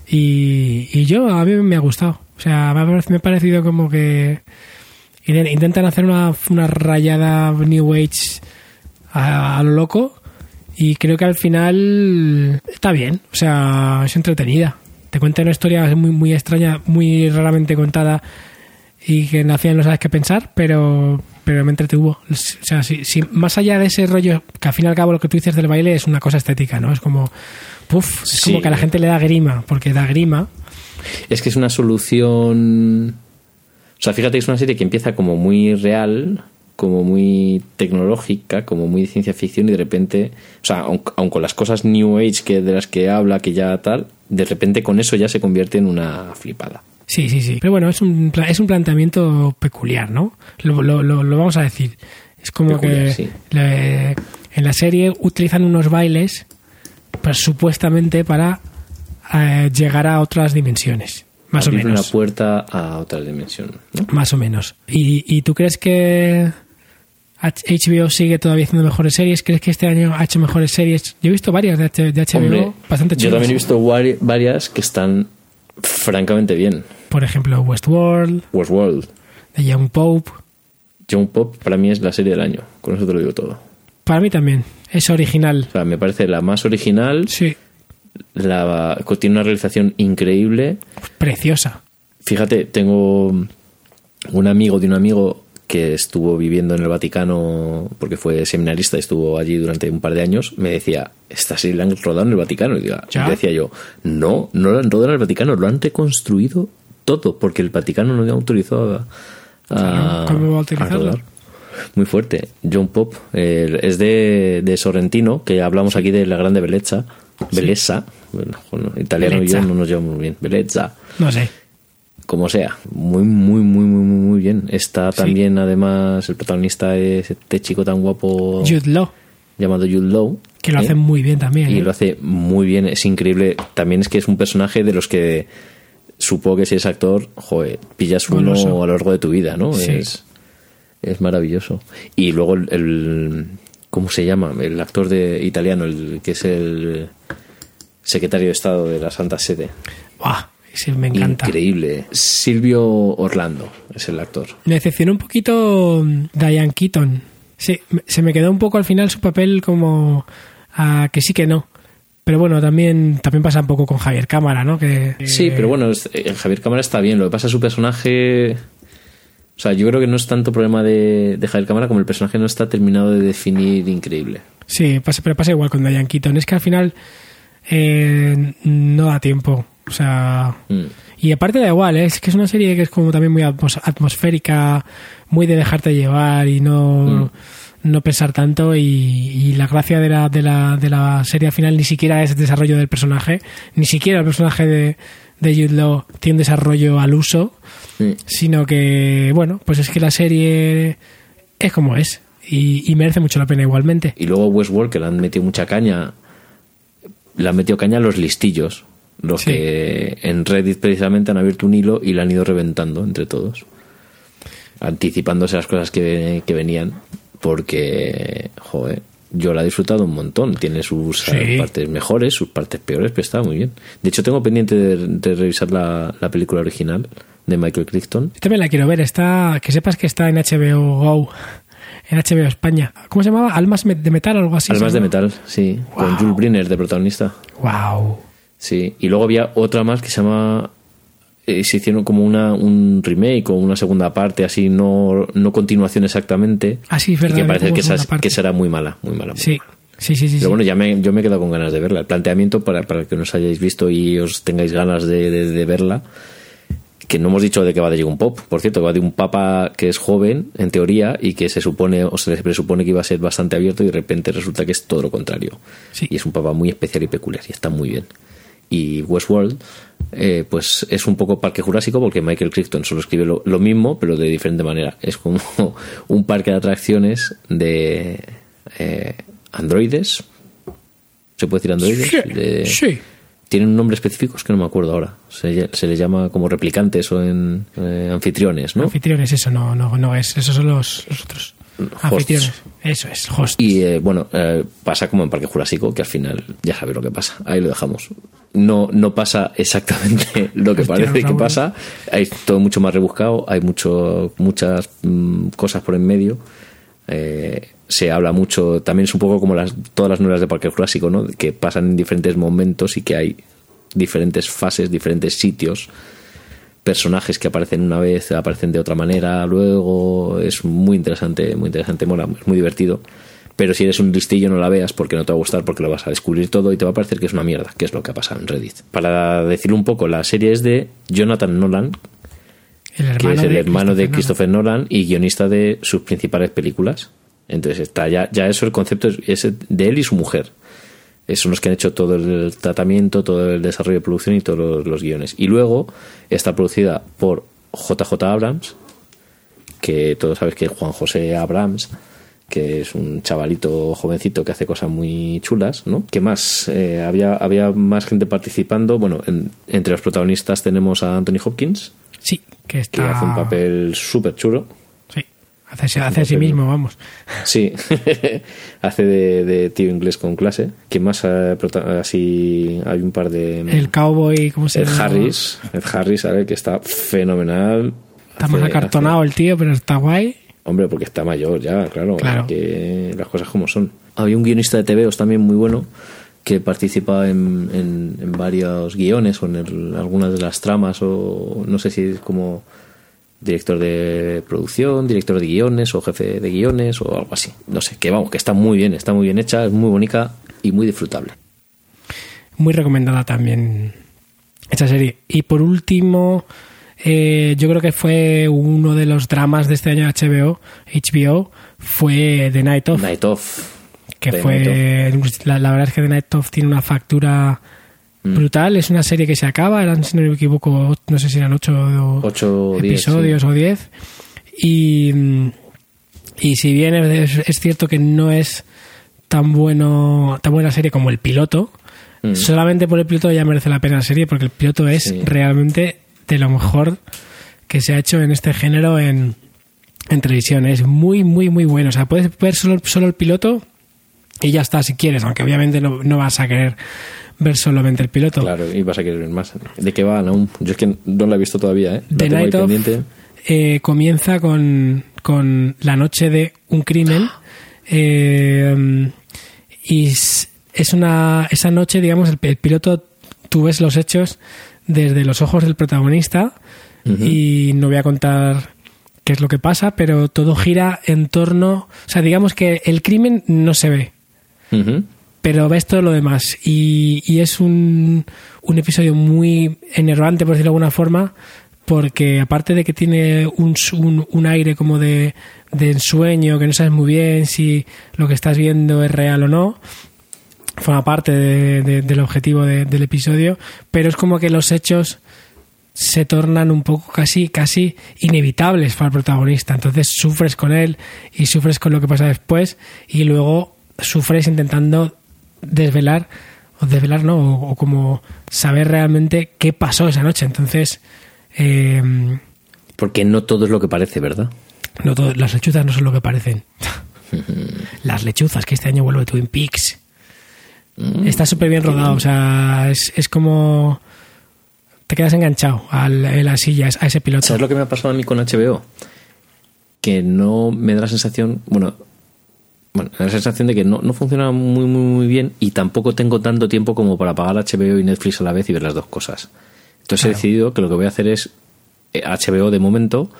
Speaker 3: Y, y yo, a mí me ha gustado. O sea, me ha parecido como que in- intentan hacer una, una rayada New Age a, a lo loco y creo que al final está bien. O sea, es entretenida. Te cuenta una historia muy, muy extraña, muy raramente contada y que al final no sabes qué pensar, pero, pero me entretuvo. O sea, si, si- más allá de ese rollo, que al fin y al cabo lo que tú dices del baile es una cosa estética, ¿no? Es como, puf, es
Speaker 2: Sí.
Speaker 3: como que a la gente le da grima, porque da grima.
Speaker 2: Es que es una solución. O sea, fíjate que es una serie que empieza como muy real, como muy tecnológica, como muy de ciencia ficción y de repente, o sea, aun, aun con las cosas New Age que de las que habla, que ya tal, de repente con eso ya se convierte en una flipada.
Speaker 3: Sí, sí, sí. Pero bueno, es un, es un planteamiento peculiar, ¿no? Lo, lo- lo- lo vamos a decir. Es como
Speaker 2: Peculiar,
Speaker 3: que
Speaker 2: sí.
Speaker 3: le- en la serie utilizan unos bailes pues, supuestamente para eh, llegar a otras dimensiones. Más
Speaker 2: Abrir
Speaker 3: o menos.
Speaker 2: una puerta a otra dimensión. ¿no?
Speaker 3: Más o menos. ¿Y, y tú crees que HBO sigue todavía haciendo mejores series? ¿Crees que este año ha hecho mejores series? Yo he visto varias de, H- de HBO
Speaker 2: Hombre,
Speaker 3: bastante
Speaker 2: yo
Speaker 3: chulas.
Speaker 2: también he visto vari- varias que están francamente bien.
Speaker 3: Por ejemplo, Westworld,
Speaker 2: Westworld,
Speaker 3: The Young Pope.
Speaker 2: John Pop para mí es la serie del año. Con eso te lo digo todo.
Speaker 3: Para mí también. Es original.
Speaker 2: O sea, me parece la más original,
Speaker 3: Sí.
Speaker 2: la, tiene una realización increíble.
Speaker 3: Preciosa.
Speaker 2: Fíjate, tengo un amigo de un amigo que estuvo viviendo en el Vaticano porque fue seminarista y estuvo allí durante un par de años, me decía, esta serie la han rodado en el Vaticano. Y diga- y decía yo, no, no la han rodado en el Vaticano, lo han reconstruido todo, porque el Vaticano no le autorizó a, a,
Speaker 3: ¿cómo va a
Speaker 2: a
Speaker 3: utilizarlo?
Speaker 2: rodar. Muy fuerte. John Pop eh, es de, de Sorrentino, que hablamos aquí de la grande belleza. Belleza. Bueno, bueno, italiano y yo no nos llevamos muy bien. Belleza
Speaker 3: No sé.
Speaker 2: como sea, muy, muy, muy, muy, muy, muy bien. Está
Speaker 3: Sí.
Speaker 2: también, además, el protagonista es este chico tan guapo
Speaker 3: Jude Law.
Speaker 2: llamado Jude Law,
Speaker 3: Que lo
Speaker 2: ¿eh?
Speaker 3: hacen muy bien también.
Speaker 2: Y
Speaker 3: ¿eh?
Speaker 2: lo hace muy bien, es increíble. También es que es un personaje de los que supongo que si es actor, joder, pillas uno a lo largo de tu vida, ¿no?
Speaker 3: Sí.
Speaker 2: Es, es maravilloso. Y luego el, el- ¿cómo se llama? El actor de italiano, el que es el secretario de Estado de la Santa Sede.
Speaker 3: Buah, ese me encanta.
Speaker 2: Increíble. Silvio Orlando es el actor.
Speaker 3: Me decepcionó un poquito mm, Diane Keaton. Sí, se me quedó un poco al final su papel como a que sí que no. Pero bueno, también, también pasa un poco con Javier Cámara, ¿no? Que,
Speaker 2: Sí,
Speaker 3: eh,
Speaker 2: pero bueno, eh, Javier Cámara está bien. Lo que pasa es su personaje. O sea, yo creo que no es tanto problema de, de Javier Cámara como el personaje no está terminado de definir increíble.
Speaker 3: Sí, pasa, pero pasa igual con Diane Keaton. Es que al final eh, no da tiempo. O sea.
Speaker 2: Mm.
Speaker 3: Y aparte da igual, ¿eh? es que es una serie que es como también muy atmos- atmosférica, muy de dejarte llevar y no, no pensar tanto. Y, y la gracia de la, de, la, de la serie al final ni siquiera es el desarrollo del personaje, ni siquiera el personaje de, de Jude Law tiene un desarrollo al uso,
Speaker 2: Sí.
Speaker 3: sino que, bueno, pues es que la serie es como es y, y merece mucho la pena igualmente.
Speaker 2: Y luego Westworld, que le han metido mucha caña. Le han metido caña a los listillos. Los
Speaker 3: Sí.
Speaker 2: que en Reddit precisamente han abierto un hilo y le han ido reventando entre todos. Anticipándose las cosas que, que venían. Porque, joder, yo la he disfrutado un montón. Tiene sus
Speaker 3: Sí.
Speaker 2: eh, partes mejores, sus partes peores, pero está muy bien. De hecho, tengo pendiente de, de revisar la, la película original de Michael Crichton.
Speaker 3: Yo también la quiero ver. Está, que sepas que está en HBO Go, en HBO España. ¿Cómo se llamaba? Almas de metal o algo así.
Speaker 2: Almas de metal, sí. Con. Jules Briner de protagonista.
Speaker 3: Wow.
Speaker 2: Sí, y luego había otra más que se llama. Eh, se hicieron como una, un remake o una segunda parte, así, no, no continuación exactamente.
Speaker 3: Ah, sí, es
Speaker 2: y
Speaker 3: verdad,
Speaker 2: que
Speaker 3: había
Speaker 2: parece que, esa- que será muy mala, muy mala. muy
Speaker 3: Sí,
Speaker 2: mala.
Speaker 3: sí, sí, sí.
Speaker 2: Pero bueno, ya me, yo me he quedado con ganas de verla. El planteamiento, para, para que nos hayáis visto y os tengáis ganas de, de- de verla, que no hemos dicho de que va de un Pop, por cierto, que va de un papa que es joven, en teoría, y que se supone, o se presupone que iba a ser bastante abierto, y de repente resulta que es todo lo contrario.
Speaker 3: Sí.
Speaker 2: Y es un papa muy especial y peculiar, y está muy bien. Y Westworld, eh, pues es un poco parque jurásico, porque Michael Crichton solo escribe lo, lo mismo, pero de diferente manera. Es como [LAUGHS] un parque de atracciones de eh, androides. ¿Se puede decir androides?
Speaker 3: Sí,
Speaker 2: De-
Speaker 3: sí.
Speaker 2: Tienen un nombre específico, es que no me acuerdo ahora. Se, se les llama como replicantes o en eh, anfitriones, ¿no?
Speaker 3: Anfitriones, eso no, no, no es. Esos son los, los otros.
Speaker 2: Hosts.
Speaker 3: Eso es, host.
Speaker 2: Y eh, bueno, eh, pasa como en Parque Jurásico, que al final ya sabes lo que pasa. Ahí lo dejamos. No, no pasa exactamente [LAUGHS] lo que
Speaker 3: Hostia,
Speaker 2: parece que pasa. Hay todo mucho más rebuscado, hay mucho, muchas mm, cosas por en medio. Eh, se habla mucho, también es un poco como las, todas las novelas de Parque Jurásico, ¿no? que pasan en diferentes momentos y que hay diferentes fases, diferentes sitios personajes que aparecen una vez, aparecen de otra manera, luego es muy interesante, muy interesante, mola, es muy divertido. Pero si eres un listillo no la veas porque no te va a gustar, porque lo vas a descubrir todo y te va a parecer que es una mierda, que es lo que ha pasado en Reddit. Para decir un poco, la serie es de Jonathan Nolan,
Speaker 3: el
Speaker 2: que es el
Speaker 3: de
Speaker 2: hermano de
Speaker 3: Christopher
Speaker 2: Nolan y guionista de sus principales películas. Entonces está ya, ya eso, el concepto es, es de él y su mujer. Eh, Son los que han hecho todo el tratamiento, todo el desarrollo de producción y todos los, los guiones. Y luego está producida por JJ Abrams, que todos sabes que es Juan José Abrams, que es un chavalito jovencito que hace cosas muy chulas, ¿no? ¿Qué más? Eh, había, había más gente participando. Bueno, en- entre los protagonistas tenemos a Anthony Hopkins,
Speaker 3: Sí, que
Speaker 2: que
Speaker 3: está.
Speaker 2: hace un papel súper chulo.
Speaker 3: Hace, hace a sí mismo, vamos.
Speaker 2: Sí, [LAUGHS] hace de, de tío inglés con clase. ¿Quién más? así hay un par de...
Speaker 3: El cowboy, ¿cómo se
Speaker 2: Ed
Speaker 3: llama?
Speaker 2: Harris, Ed Harris, ¿sabes? Que está fenomenal.
Speaker 3: Está más
Speaker 2: Hace-
Speaker 3: acartonado el tío, pero está guay.
Speaker 2: Hombre, porque está mayor ya, claro,
Speaker 3: Claro.
Speaker 2: que las cosas como son. Había un guionista de TVOs también muy bueno que participa en, en- en varios guiones o en el- algunas de las tramas o no sé si es como director de producción, director de guiones o jefe de guiones o algo así. No sé, que vamos, que está muy bien, está muy bien hecha, es muy bonita y muy disfrutable.
Speaker 3: Muy recomendada también esta serie. Y por último, eh, yo creo que fue uno de los dramas de este año de HBO, HBO fue The Night Of.
Speaker 2: Night Of.
Speaker 3: que
Speaker 2: The
Speaker 3: fue la, la verdad es que The Night Of tiene una factura
Speaker 2: Mm.
Speaker 3: brutal es una serie que se acaba eran si no me equivoco no sé si eran ocho, o-
Speaker 2: Ocho o diez,
Speaker 3: episodios
Speaker 2: sí.
Speaker 3: o diez y y si bien es, es cierto que no es tan bueno, tan buena serie como el piloto.
Speaker 2: Mm.
Speaker 3: Solamente por el piloto ya merece la pena la serie, porque el piloto es
Speaker 2: Sí.
Speaker 3: realmente de lo mejor que se ha hecho en este género en, en televisión. Es muy, muy, muy bueno. O sea, puedes ver solo, solo el piloto y ya está si quieres, aunque obviamente no, no vas a querer ver solamente el piloto.
Speaker 2: Claro, y vas a querer ver más. ¿De qué van aún? Yo es que no la he visto todavía, ¿eh?
Speaker 3: The Night of eh, comienza con, con la noche de un crimen [GASPS] eh, y es una esa noche digamos el, el piloto tú ves los hechos desde los ojos del protagonista y no voy a contar qué es lo que pasa pero todo gira en torno o sea digamos que el crimen no se ve
Speaker 2: Ujú.
Speaker 3: Pero ves todo lo demás. Y, y es un, un episodio muy enervante por decirlo de alguna forma porque aparte de que tiene un, un, un aire como de, de ensueño que no sabes muy bien si lo que estás viendo es real o no forma parte de- de- del objetivo de- del episodio pero es como que los hechos se tornan un poco casi casi inevitables para el protagonista. Entonces sufres con él y sufres con lo que pasa después y luego sufres intentando desvelar o desvelar no o, o como saber realmente qué pasó esa noche. Entonces eh,
Speaker 2: Porque no todo es lo que parece, ¿verdad?
Speaker 3: no todo- las lechuzas no son lo que parecen. [LAUGHS] Las lechuzas que este año vuelve Twin Peaks. Está súper bien rodado o sea es, es como te quedas enganchado al- en la silla a ese piloto.
Speaker 2: ¿Sabes lo que me ha pasado a mí con HBO? Que no me da la sensación, bueno, bueno, la sensación de que no, no funciona muy, muy, muy bien y tampoco tengo tanto tiempo como para pagar HBO y Netflix a la vez y ver las dos cosas. Entonces he decidido que lo que voy a hacer es eh, HBO de momento,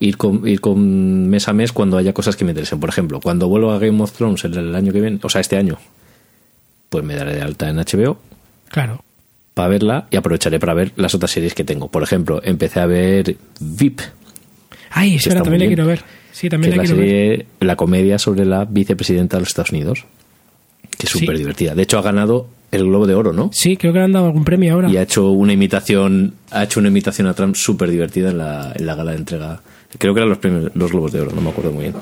Speaker 2: ir con, ir con mes a mes cuando haya cosas que me interesen. Por ejemplo, cuando vuelvo a Game of Thrones el, el año que viene, o sea, este año, pues me daré de alta en HBO
Speaker 3: claro
Speaker 2: para verla y aprovecharé para ver las otras series que tengo. Por ejemplo, empecé a ver VIP,
Speaker 3: ay espera también quiero ver sí
Speaker 2: que
Speaker 3: también
Speaker 2: es
Speaker 3: la ver
Speaker 2: serie, la comedia sobre la vicepresidenta de los Estados Unidos, que es
Speaker 3: Sí.
Speaker 2: súper divertida. De hecho, ha ganado el Globo de Oro, ¿no?
Speaker 3: sí creo que le han dado algún premio ahora
Speaker 2: Y ha hecho una imitación, ha hecho una imitación a Trump súper divertida en la, en la gala de entrega. Creo que eran los premios, los Globos de Oro, no me acuerdo muy bien.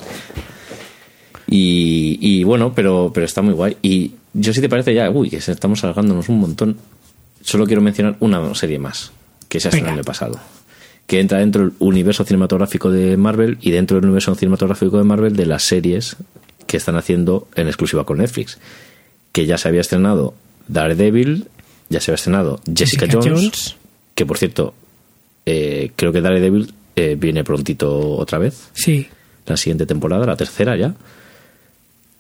Speaker 2: Y, y bueno, pero, pero está muy guay. Y yo si te parece ya, uy, que estamos alargándonos un montón. Solo quiero mencionar una serie más, que se ha estrenado el pasado. Que entra dentro del universo cinematográfico de Marvel y dentro del universo cinematográfico de Marvel de las series que están haciendo en exclusiva con Netflix. Que ya se había estrenado Daredevil, ya se había estrenado Jessica,
Speaker 3: Jessica
Speaker 2: Jones,
Speaker 3: Jones.
Speaker 2: que por cierto, eh, creo que Daredevil eh, viene prontito otra vez,
Speaker 3: sí
Speaker 2: la siguiente temporada, la tercera ya.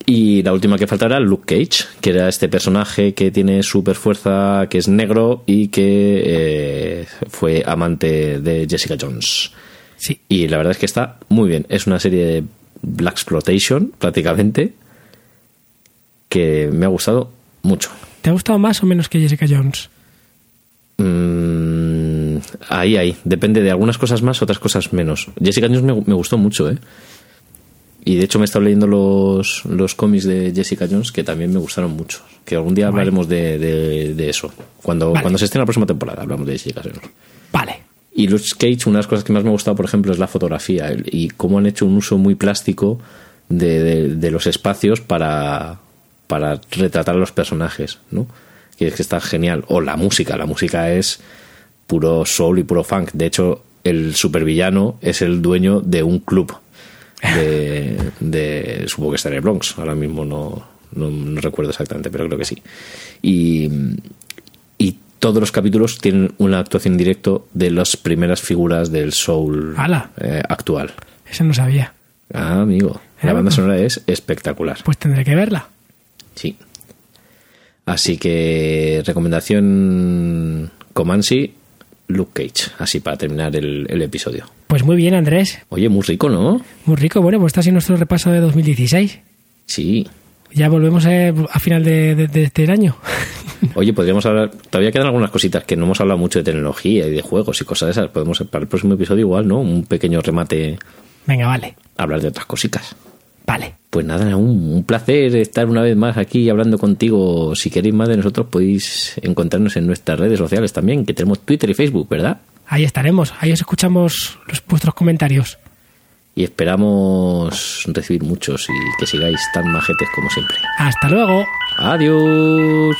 Speaker 2: Y la última que falta era Luke Cage, que era este personaje que tiene super fuerza, que es negro y que eh, fue amante de Jessica Jones.
Speaker 3: sí
Speaker 2: Y la verdad es que está muy bien. Es una serie de Black Exploitation, prácticamente, que me ha gustado mucho.
Speaker 3: ¿te ha gustado más o menos que Jessica Jones?
Speaker 2: Mm, ahí, ahí. Depende de algunas cosas más, otras cosas menos. Jessica Jones me, me gustó mucho, ¿eh? Y de hecho me he estado leyendo los, los cómics de Jessica Jones que también me gustaron mucho. Que algún día hablaremos de, de- de eso. Cuando,
Speaker 3: Vale.
Speaker 2: cuando se esté en la próxima temporada hablamos de Jessica Jones.
Speaker 3: vale
Speaker 2: Y Luke Cage, una de las cosas que más me ha gustado, por ejemplo, es la fotografía y cómo han hecho un uso muy plástico de, de- de los espacios para, para retratar a los personajes, ¿no? Que es que está genial. O la música, la música es puro soul y puro funk. De hecho, el supervillano es el dueño de un club de, de supongo que está en el Bronx. Ahora mismo no, no, no recuerdo exactamente, pero creo que sí. Y, y todos los capítulos tienen una actuación en directo de las primeras figuras del soul eh, actual.
Speaker 3: eso no sabía
Speaker 2: Ah, amigo. La
Speaker 3: Ah.
Speaker 2: banda sonora es espectacular.
Speaker 3: pues tendré que verla
Speaker 2: Sí. Así que recomendación Comansi, Luke Cage. Así para terminar el, el episodio.
Speaker 3: Pues muy bien Andrés
Speaker 2: Oye, muy rico, ¿no?
Speaker 3: muy rico bueno pues está así nuestro repaso de 2016
Speaker 2: Sí.
Speaker 3: ya volvemos a final de, de- de este año [LAUGHS]
Speaker 2: Oye, podríamos hablar. Todavía quedan algunas cositas que no hemos hablado mucho de tecnología y de juegos y cosas de esas. Podemos para el próximo episodio igual, ¿no? Un pequeño remate,
Speaker 3: venga vale
Speaker 2: hablar de otras cositas.
Speaker 3: vale
Speaker 2: Pues nada, un, un placer estar una vez más aquí hablando contigo. Si queréis más de nosotros, podéis encontrarnos en nuestras redes sociales también, que tenemos Twitter y Facebook, ¿verdad?
Speaker 3: Ahí estaremos ahí os escuchamos los, vuestros comentarios
Speaker 2: y esperamos recibir muchos y que sigáis tan majetes como siempre.
Speaker 3: Hasta luego.
Speaker 2: Adiós.